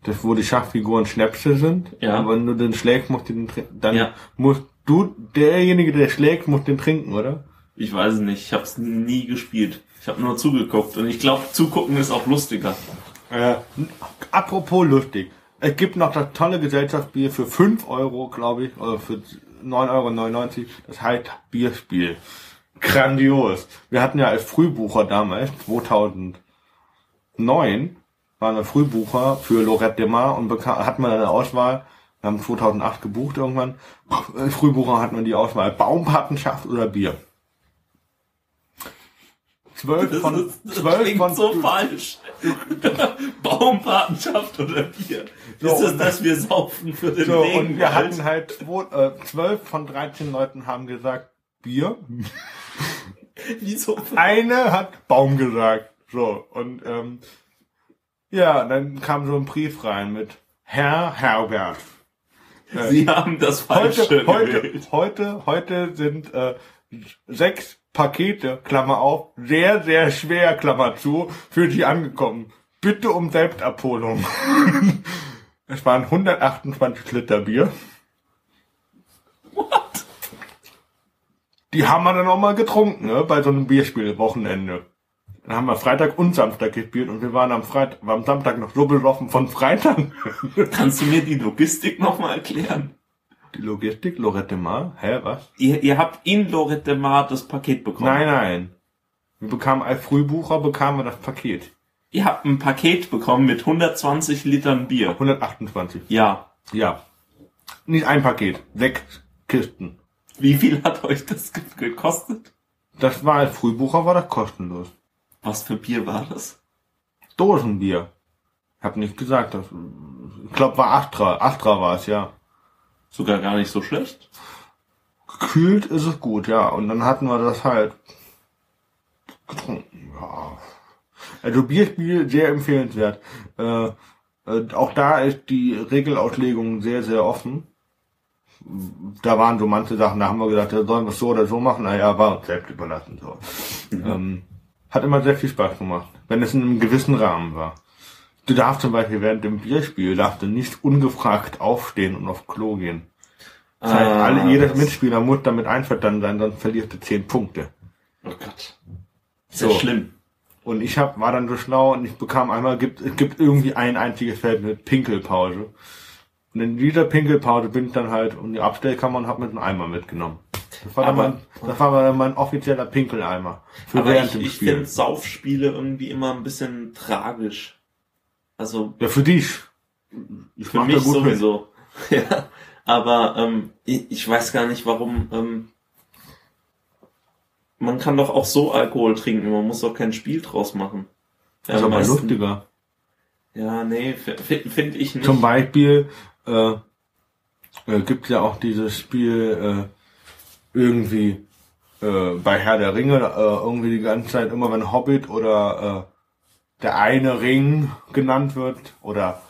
Das, wo die Schachfiguren Schnäpse sind. Ja. Aber wenn du den schlägst, musst du den trinken. Dann Ja. musst du, derjenige, der schlägt, muss den trinken, oder? Ich weiß es nicht. Ich habe es nie gespielt. Ich habe nur zugeguckt. Und ich glaube, zugucken ist auch lustiger. Äh, apropos lustig. Es gibt noch das tolle Gesellschaftsbier für 5 Euro, glaube ich, oder für 9,99 Euro. Das heißt Bierspiel. Grandios. Wir hatten ja als Frühbucher damals, 2009, waren wir Frühbucher für Lorette de Mar und hatten wir eine Auswahl. Wir haben 2008 gebucht irgendwann. Frühbucher hatten wir die Auswahl Baumpatenschaft oder Bier. Zwölf von, zwölf von, so falsch. Baumpatenschaft oder Bier. So, ist das, und- dass wir saufen für den So, Regen? und wir hatten halt äh, zwölf von 13 Leuten haben gesagt Bier. Wieso? Eine hat Baum gesagt. So, und ähm, ja, dann kam so ein Brief rein mit Herr Herbert. Sie haben das Falsche Heute, heute, heute, heute sind äh, sechs Pakete, Klammer auf, sehr, sehr schwer, Klammer zu, für die angekommen. Bitte um Selbstabholung. es waren 128 Liter Bier. What? Die haben wir dann auch mal getrunken, ne, bei so einem Bierspiel-Wochenende. Dann haben wir Freitag und Samstag gespielt und wir waren am Freitag, am Samstag noch so besoffen von Freitag. Kannst du mir die Logistik nochmal erklären? Logistik, Lorette Mar, hä, was? Ihr, ihr habt in Lorette Mar das Paket bekommen. Nein, nein. Wir bekamen als Frühbucher bekamen wir das Paket. Ihr habt ein Paket bekommen mit 120 Litern Bier. 128. Ja. Ja. Nicht ein Paket, sechs Kisten. Wie viel hat euch das ge- gekostet? Das war als Frühbucher war das kostenlos. Was für Bier war das? Dosenbier. Hab nicht gesagt, das, ich glaube war Astra. Astra war es, ja. Sogar gar nicht so schlecht. Gekühlt ist es gut, ja. Und dann hatten wir das halt getrunken. Ja. Also Bierspiel sehr empfehlenswert. Äh, äh, auch da ist die Regelauslegung sehr, sehr offen. Da waren so manche Sachen, da haben wir gedacht, da sollen wir es so oder so machen. Naja, war uns selbst überlassen. So. Ähm, hat immer sehr viel Spaß gemacht, wenn es in einem gewissen Rahmen war. Du darfst zum Beispiel während dem Bierspiel darfst du nicht ungefragt aufstehen und auf Klo gehen. Das heißt, Ah, alle, jeder das- Mitspieler muss damit einverstanden sein, sonst verlierst du 10 Punkte. Oh Gott. Sehr So. schlimm. Und ich hab, war dann so schlau und ich bekam einmal, gibt, es gibt irgendwie ein einziges Feld mit Pinkelpause. Und in dieser Pinkelpause bin ich dann halt um die Abstellkammer und hab mit einem Eimer mitgenommen. Das war, dann Aber- mein, das war dann mein offizieller Pinkeleimer. Für Aber während ich, dem ich Spiel. finde Saufspiele irgendwie immer ein bisschen tragisch. Also Ja, für dich. Ich für mich sowieso. ja. Aber ähm, ich, ich weiß gar nicht, warum. Ähm, man kann doch auch so Alkohol trinken, man muss doch kein Spiel draus machen. Das ist meisten- lustiger. Ja, nee, finde find ich nicht. Zum Beispiel äh, äh, gibt ja auch dieses Spiel äh, irgendwie äh, bei Herr der Ringe äh, irgendwie die ganze Zeit immer wenn Hobbit oder äh, der eine Ring genannt wird oder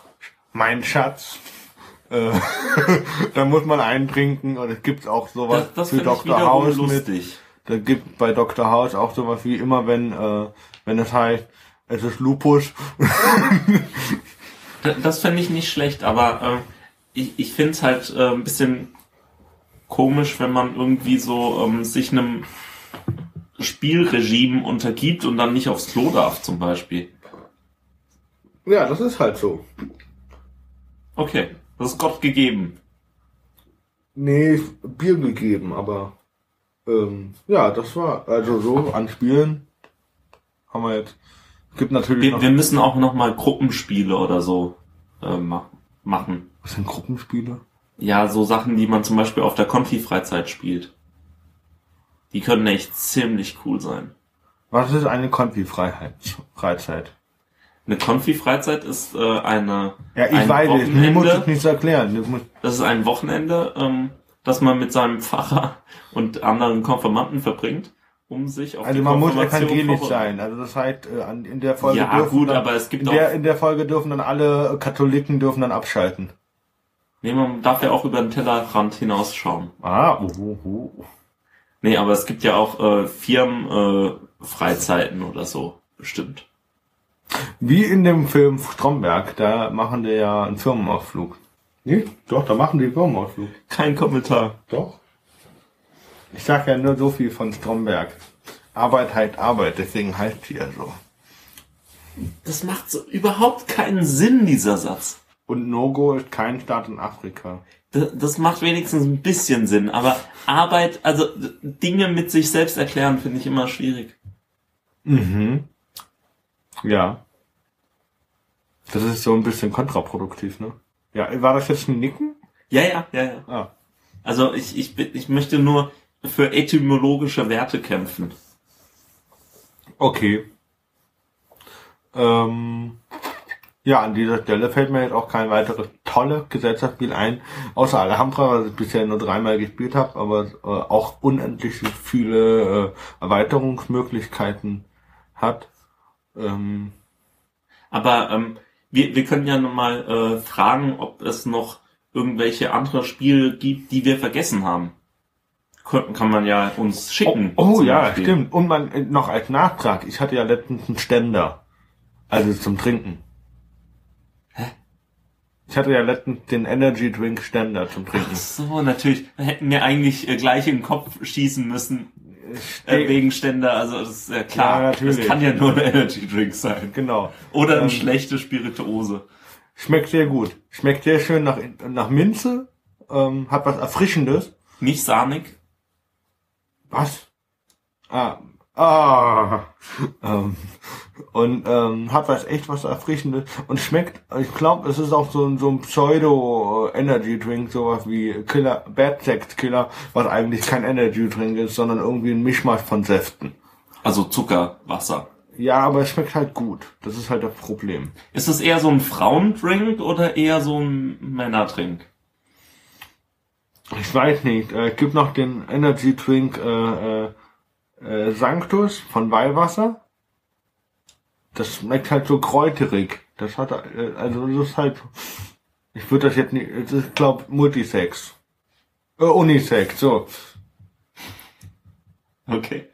mein Schatz. Äh, da muss man eintrinken und es gibt auch sowas das das für finde Dr. House mit. lustig. Da gibt bei Dr. House auch sowas wie immer wenn äh, wenn es heißt es ist Lupus Da- Das fände ich nicht schlecht, aber ähm, ich, ich finde es halt äh, ein bisschen komisch, wenn man irgendwie so ähm, sich einem Spielregime untergibt und dann nicht aufs Klo darf, zum Beispiel. Ja das ist halt so Okay, das ist Gott gegeben. Nee, Bier gegeben, aber ähm, ja, das war also so an Spielen haben wir jetzt. Gibt natürlich Wir, noch. wir müssen auch noch mal Gruppenspiele oder so äh, ma machen. was sind Gruppenspiele? Ja, so Sachen, die man zum Beispiel auf der Konfi-Freizeit spielt. Die können echt ziemlich cool sein. Was ist eine Konfi-Freiheit? Eine Konfi-Freizeit ist äh, eine Ja, ich ein weiß es. Mir muss Wochenende. es nichts erklären. Das ist ein Wochenende, ähm, das man mit seinem Pfarrer und anderen Konfirmanden verbringt, um sich auf also die man muss evangelisch sein. Also das heißt, äh, in der Folge Ja, dürfen gut, dann, aber es gibt in der, in der Folge dürfen dann alle Katholiken dürfen dann abschalten. nee, man darf ja auch über den Tellerrand hinausschauen. Ah, uh, uh, uh. Nee, aber es gibt ja auch äh, Firmen, äh, Freizeiten oder so, bestimmt. Wie in dem Film Stromberg, da machen die ja einen Firmenausflug. Nee? Doch, da machen die einen Firmenausflug. Kein Kommentar. Doch. Ich sag ja nur so viel von Stromberg. Arbeit halt Arbeit, deswegen heißt sie ja so. Das macht so überhaupt keinen Sinn, dieser Satz. Und Nogo ist kein Staat in Afrika. Das, das macht wenigstens ein bisschen Sinn, aber Arbeit, also Dinge mit sich selbst erklären, finde ich immer schwierig. Mhm. Ja. Das ist so ein bisschen kontraproduktiv, ne? Ja, war das jetzt ein Nicken? Ja, ja, ja, ja. Ah. Also ich, ich, ich möchte nur für etymologische Werte kämpfen. Okay. Ähm, ja, an dieser Stelle fällt mir jetzt auch kein weiteres tolle Gesellschaftsspiel ein, außer Alhambra, was ich bisher nur dreimal gespielt habe, aber äh, auch unendlich viele äh, Erweiterungsmöglichkeiten hat. Ähm, Aber ähm, wir, wir können ja nochmal äh, fragen, ob es noch irgendwelche andere Spiele gibt, die wir vergessen haben. Könnten, kann man ja uns oh, schicken. oh zum ja, Beispiel. stimmt. Und man äh, noch als Nachtrag, ich hatte ja letztens einen Ständer. Also zum Trinken. Hä? Ich hatte ja letztens den Energy Drink Ständer zum Trinken. Ach so, natürlich. Wir hätten mir eigentlich äh, gleich in den Kopf schießen müssen. Äh, wegen Ständer, also das ist ja klar. Ja, natürlich. Das kann ja nur ein Energy Drink sein. Genau. Oder eine Ähm, schlechte Spirituose. Schmeckt sehr gut. Schmeckt sehr schön nach, nach Minze. Ähm, hat was Erfrischendes. Nicht sahnig. Was? Ah. Ah. ähm, und ähm, hat was echt was Erfrischendes. Und schmeckt, ich glaube, es ist auch so, ein- so ein Pseudo-Energy-Drink, sowas wie Killer, Bad Sex Killer, was eigentlich kein Energy-Drink ist, sondern irgendwie ein Mischmasch von Säften. Also Zucker, Wasser. Ja, aber es schmeckt halt gut. Das ist halt das Problem. Ist es eher so ein Frauendrink oder eher so ein Männerdrink? Ich weiß nicht. Äh, gibt noch den Energy Drink äh, äh, äh, Sanctus von Weihwasser. Das schmeckt halt so kräuterig. Das hat äh, also das ist halt. Ich würde das jetzt nicht. Es ist glaub Multisex. Äh, Unisex. So. Okay.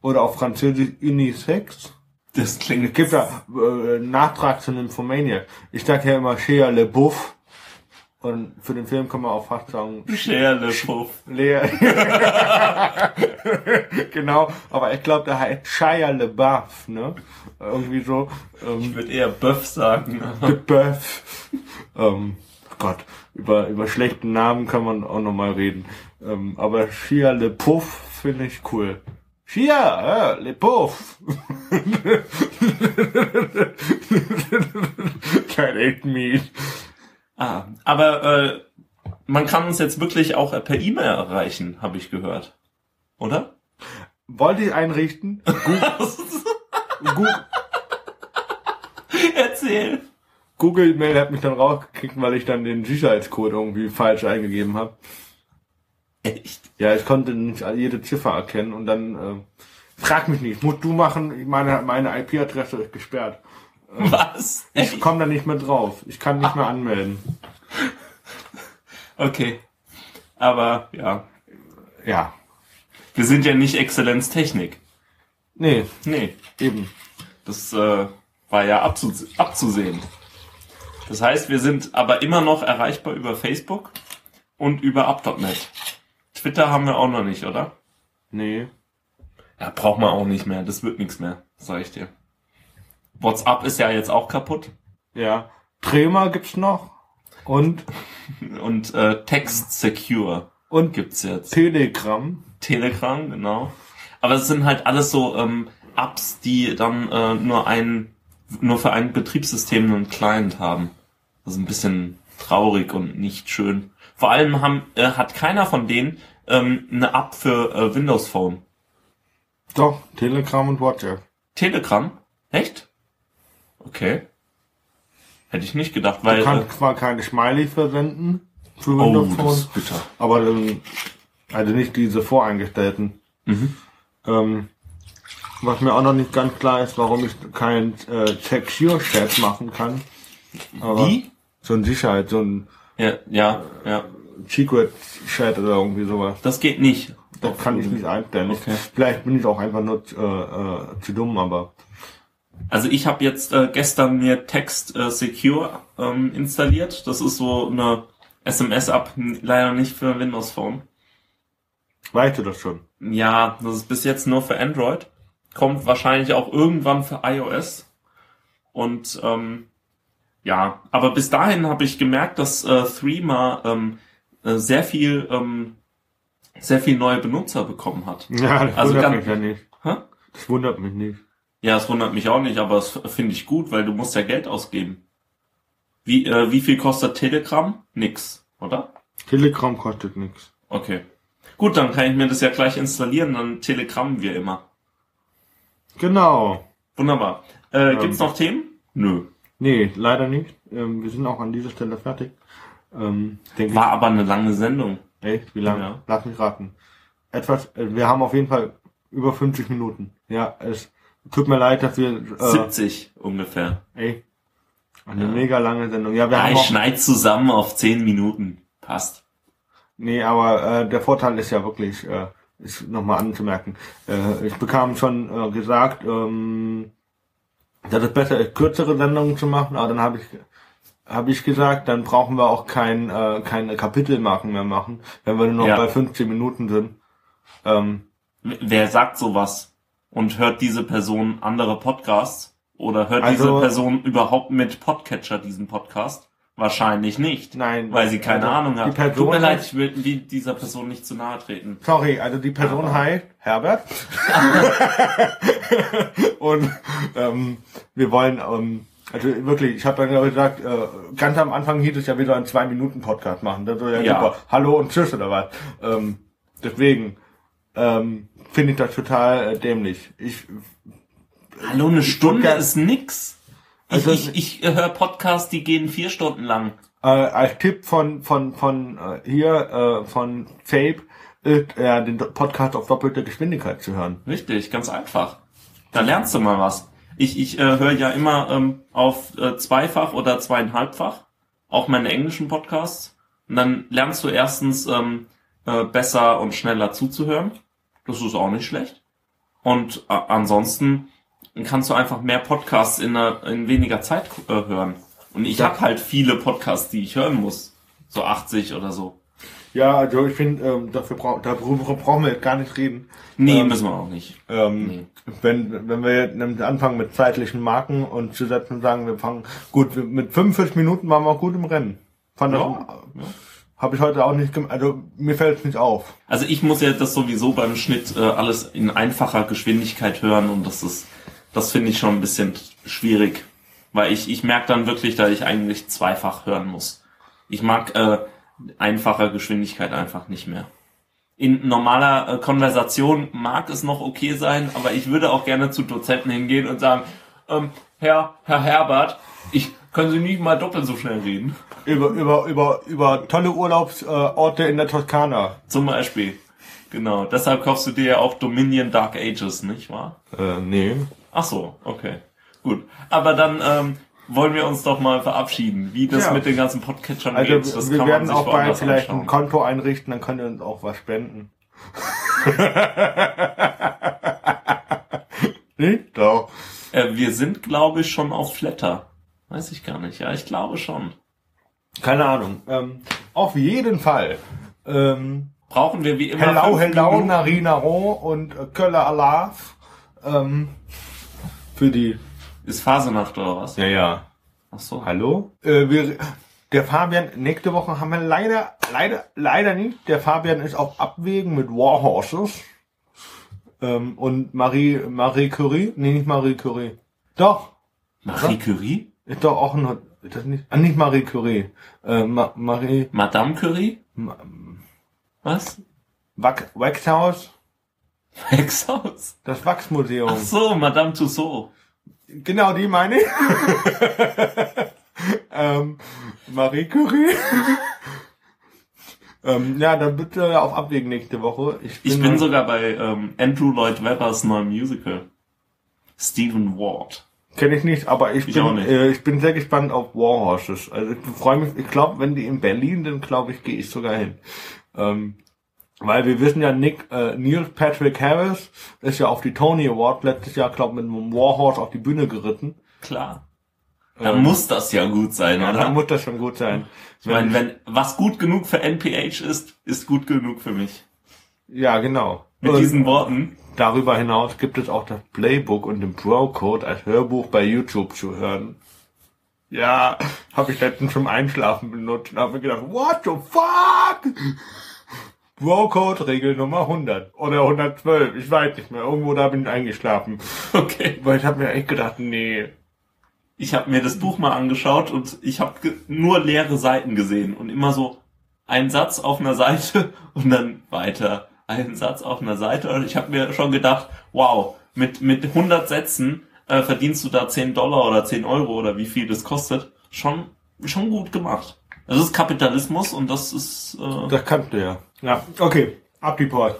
Oder auf Französisch Unisex. Das Es klingt. gibt da äh, Nachtrag zu Nymphomaniac. Ich sag ja immer Shea LeBouf. Und für den Film kann man auch fast sagen Scherle Puff. Lea. genau, aber ich glaube, der heißt Shia LeBouf, ne? Irgendwie so. Ich Ähm, würde eher Böff sagen. LeBouf. ähm, Gott, über, über schlechten Namen kann man auch nochmal reden. Ähm, aber Shia LePuff finde ich cool. Shia, äh, LePuff. Kein echt mies. Ah, aber äh, man kann uns jetzt wirklich auch per E-Mail erreichen, habe ich gehört. Oder? Wollte ich einrichten? Gu- Gu Erzähl. Google Mail hat mich dann rausgekickt, weil ich dann den Sicherheitscode irgendwie falsch eingegeben habe. Echt? Ja, ich konnte nicht jede Ziffer erkennen und dann äh, frag mich nicht, musst du machen, meine meine IP-Adresse ist gesperrt. Was? Ich komme da nicht mehr drauf. Ich kann nicht mehr anmelden. Okay. Aber ja, Ja. wir sind ja nicht Exzellenztechnik. Nee, Nee, eben. das äh, war ja abzu abzusehen. Das heißt, wir sind aber immer noch erreichbar über Facebook und über up.net. Twitter haben wir auch noch nicht, oder? Nee. Ja, braucht man auch nicht mehr. Das wird nichts mehr, sag ich dir. WhatsApp ist ja jetzt auch kaputt. Ja. Trema gibt's noch. Und Und äh, Text Secure und gibt's jetzt. Telegram. Telegram, genau. Aber es sind halt alles so ähm, Apps, die dann äh, nur ein nur für ein Betriebssystem einen Client haben. Das ist ein bisschen traurig und nicht schön. Vor allem haben, äh, hat keiner von denen ähm, eine App für äh, Windows Phone. Doch, Telegram und WhatsApp. Telegram? Echt? Okay. Hätte ich nicht gedacht, Du weil. Äh, kannst zwar keine Smiley versenden für oh, Windows das Phone, ist bitter. aber dann, also nicht diese voreingestellten. Mhm. Ähm, was mir auch noch nicht ganz klar ist, warum ich kein äh, Secure Chat machen kann. Aber Wie? So ein Sicherheit, so ein Ja, ja, ja. Secret Chat oder irgendwie sowas. Das geht nicht. Das kann ich nicht einstellen. Okay. Vielleicht bin ich auch einfach nur äh, äh, zu dumm, aber Also ich habe jetzt äh, gestern mir Text äh, Secure ähm, installiert. Das ist so eine SMS-App, leider nicht für Windows Phone. weißt du das schon? Ja, das ist bis jetzt nur für Android. Kommt wahrscheinlich auch irgendwann für iOS. Und ähm, ja, aber bis dahin habe ich gemerkt, dass äh, Threema ähm, äh, sehr viel ähm, sehr viel neue Benutzer bekommen hat. Ja, das Also wundert mich ja nicht. Hä? Das wundert mich nicht. Ja, es wundert mich auch nicht, aber das finde ich gut, weil du musst ja Geld ausgeben. Wie, äh, wie viel kostet Telegram? Nix, oder? Telegram kostet nichts. Okay. Gut, dann kann ich mir das ja gleich installieren, dann telegrammen wir immer. Genau. Wunderbar. Äh, Ähm. gibt's noch Themen? Nö. Nee, leider nicht. Ähm, wir sind auch an dieser Stelle fertig. Ähm, War aber eine lange Sendung. Echt? Wie lange? Ja. Lass mich raten. Etwas, äh, wir haben auf jeden Fall über 50 Minuten. Ja, es tut mir leid, dass wir, äh, 70 ungefähr. ey, eine Ja. mega lange Sendung. Ja, wir Ja, haben ich auch, schneid zusammen auf 10 Minuten. Passt. nee, aber äh, der Vorteil ist ja wirklich, äh, ist nochmal anzumerken. Äh, ich bekam schon äh, gesagt, ähm, dass es besser ist, kürzere Sendungen zu machen, aber dann habe ich habe ich gesagt, dann brauchen wir auch kein äh, keine Kapitelmarken mehr machen, wenn wir nur noch Ja. bei 15 Minuten sind. Ähm, Wer sagt sowas? Und hört diese Person andere Podcasts? Oder hört Also- diese Person überhaupt mit Podcatcher diesen Podcast? Wahrscheinlich nicht. Nein, Weil sie keine also Ahnung die hat. Person Tut mir leid, ich will dieser Person nicht zu nahe treten. Sorry, also die Person Aber- heißt Herbert. und ähm, wir wollen, ähm, also wirklich, ich habe dann ja gesagt, äh, ganz am Anfang hieß es ja, wir sollen einen zwei Minuten Podcast machen. Das soll ja, Ja. super. Hallo und Tschüss oder was. Ähm, deswegen ähm, finde ich das total äh, dämlich. Ich Hallo, eine Stunde Podcast- ist nix. Ich, Also- ich, ich höre Podcasts, die gehen vier Stunden lang. Äh, als Tipp von von von äh, hier äh, von Fabe ist äh, den Podcast auf doppelte Geschwindigkeit zu hören. Richtig, ganz einfach. Da lernst du mal was. Ich, ich äh, höre ja immer ähm, auf äh, zweifach oder zweieinhalbfach, auch meine englischen Podcasts. Und dann lernst du erstens ähm, äh, besser und schneller zuzuhören. Das ist auch nicht schlecht. Und äh, ansonsten kannst du einfach mehr Podcasts in, einer, in weniger Zeit äh, hören. Und ich Ja. habe halt viele Podcasts, die ich hören muss. So 80 oder so. Ja, also ich finde, ähm, dafür brauch, darüber brauchen wir jetzt gar nicht reden. Nee, Ähm, müssen wir auch nicht. Ähm, Nee. wenn, wenn wir anfangen mit zeitlichen Marken und zu setzen und sagen, wir fangen gut, mit 45 Minuten waren wir auch gut im Rennen. Fand das, Ja, habe ich heute auch nicht gemacht, also mir fällt es nicht auf. Also ich muss ja das sowieso beim Schnitt äh, alles in einfacher Geschwindigkeit hören und das ist, das finde ich schon ein bisschen schwierig, weil ich ich merke dann wirklich, dass ich eigentlich zweifach hören muss. Ich mag äh, einfacher Geschwindigkeit einfach nicht mehr. In normaler äh, Konversation mag es noch okay sein, aber ich würde auch gerne zu Dozenten hingehen und sagen, ähm, Herr Herr Herbert, ich können Sie nicht mal doppelt so schnell reden, Über, über, über, über tolle Urlaubsorte in der Toskana. zum Beispiel. Genau, deshalb kaufst du dir ja auch Dominion Dark Ages, nicht wahr? Äh, nee. Ach so, okay. Gut. Aber dann ähm, wollen wir uns doch mal verabschieden, wie das Ja. mit den ganzen Podcatchern Also geht. Das wir kann werden man sich auch woanders vielleicht anschauen. ein Konto einrichten, dann könnt ihr uns auch was spenden. Nicht? Doch. Äh, wir sind, glaube ich, schon auf Flatter. Weiß ich gar nicht. Ja, ich glaube schon. Keine Ahnung. Ähm, auf jeden Fall. Ähm, Brauchen wir wie immer Hello, hello? Narina Ro und äh, Köller Alaf. Ähm, für die. Ist Phasenacht oder was? Ja, ja. Ach so. Hallo? Äh, wir, der Fabian, nächste Woche haben wir leider, leider, leider nicht. Der Fabian ist auf Abwägen mit Warhorses. Ähm, und Marie, Marie Curie? Nee, nicht Marie Curie. Doch. Marie Curie? Ist doch auch ein, das nicht, ah, nicht Marie Curie. Äh, Ma, Marie, Madame Curie? Ma, Was? Wax, Waxhaus. Wechshaus? Das Wachsmuseum. Ach so, Madame Tussaud. Genau, die meine ich. ähm, Marie Curie. ähm, ja, dann bitte auf Abwägen nächste Woche. Ich bin, Ich bin sogar bei ähm, Andrew Lloyd Webbers neuem Musical. Stephen Ward. Kenne ich nicht, aber ich, Ich bin. Äh, ich bin sehr gespannt auf Warhorses. Also ich freue mich, ich glaube, wenn die in Berlin sind, glaube ich, gehe ich sogar hin. Ähm, weil wir wissen ja, Nick, äh, Neil Patrick Harris ist ja auf die Tony Award letztes Jahr, glaube mit einem Warhorse auf die Bühne geritten. Klar. Dann Ähm, muss das ja gut sein, Ja, oder? dann muss das schon gut sein. Ich meine, wenn was gut genug für NPH ist, ist gut genug für mich. Ja, genau. Mit Und diesen Worten. Darüber hinaus gibt es auch das Playbook und den Bro-Code als Hörbuch bei YouTube zu hören. Ja, habe ich letztens zum Einschlafen benutzt und habe mir gedacht, what the fuck? Bro-Code Regel Nummer 100 oder 112, ich weiß nicht mehr. Irgendwo da bin ich eingeschlafen. Okay. Weil ich habe mir echt gedacht, nee. Ich habe mir das Buch mal angeschaut und ich habe nur leere Seiten gesehen und immer so ein Satz auf einer Seite und dann weiter. Ein Satz auf einer Seite und ich habe mir schon gedacht, wow, mit, mit 100 Sätzen äh, verdienst du da 10 Dollar oder 10 Euro oder wie viel das kostet. Schon, schon gut gemacht. Das ist Kapitalismus und das ist äh, Das kannst du ja. Ja, okay. Ab die Post.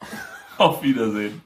auf Wiedersehen.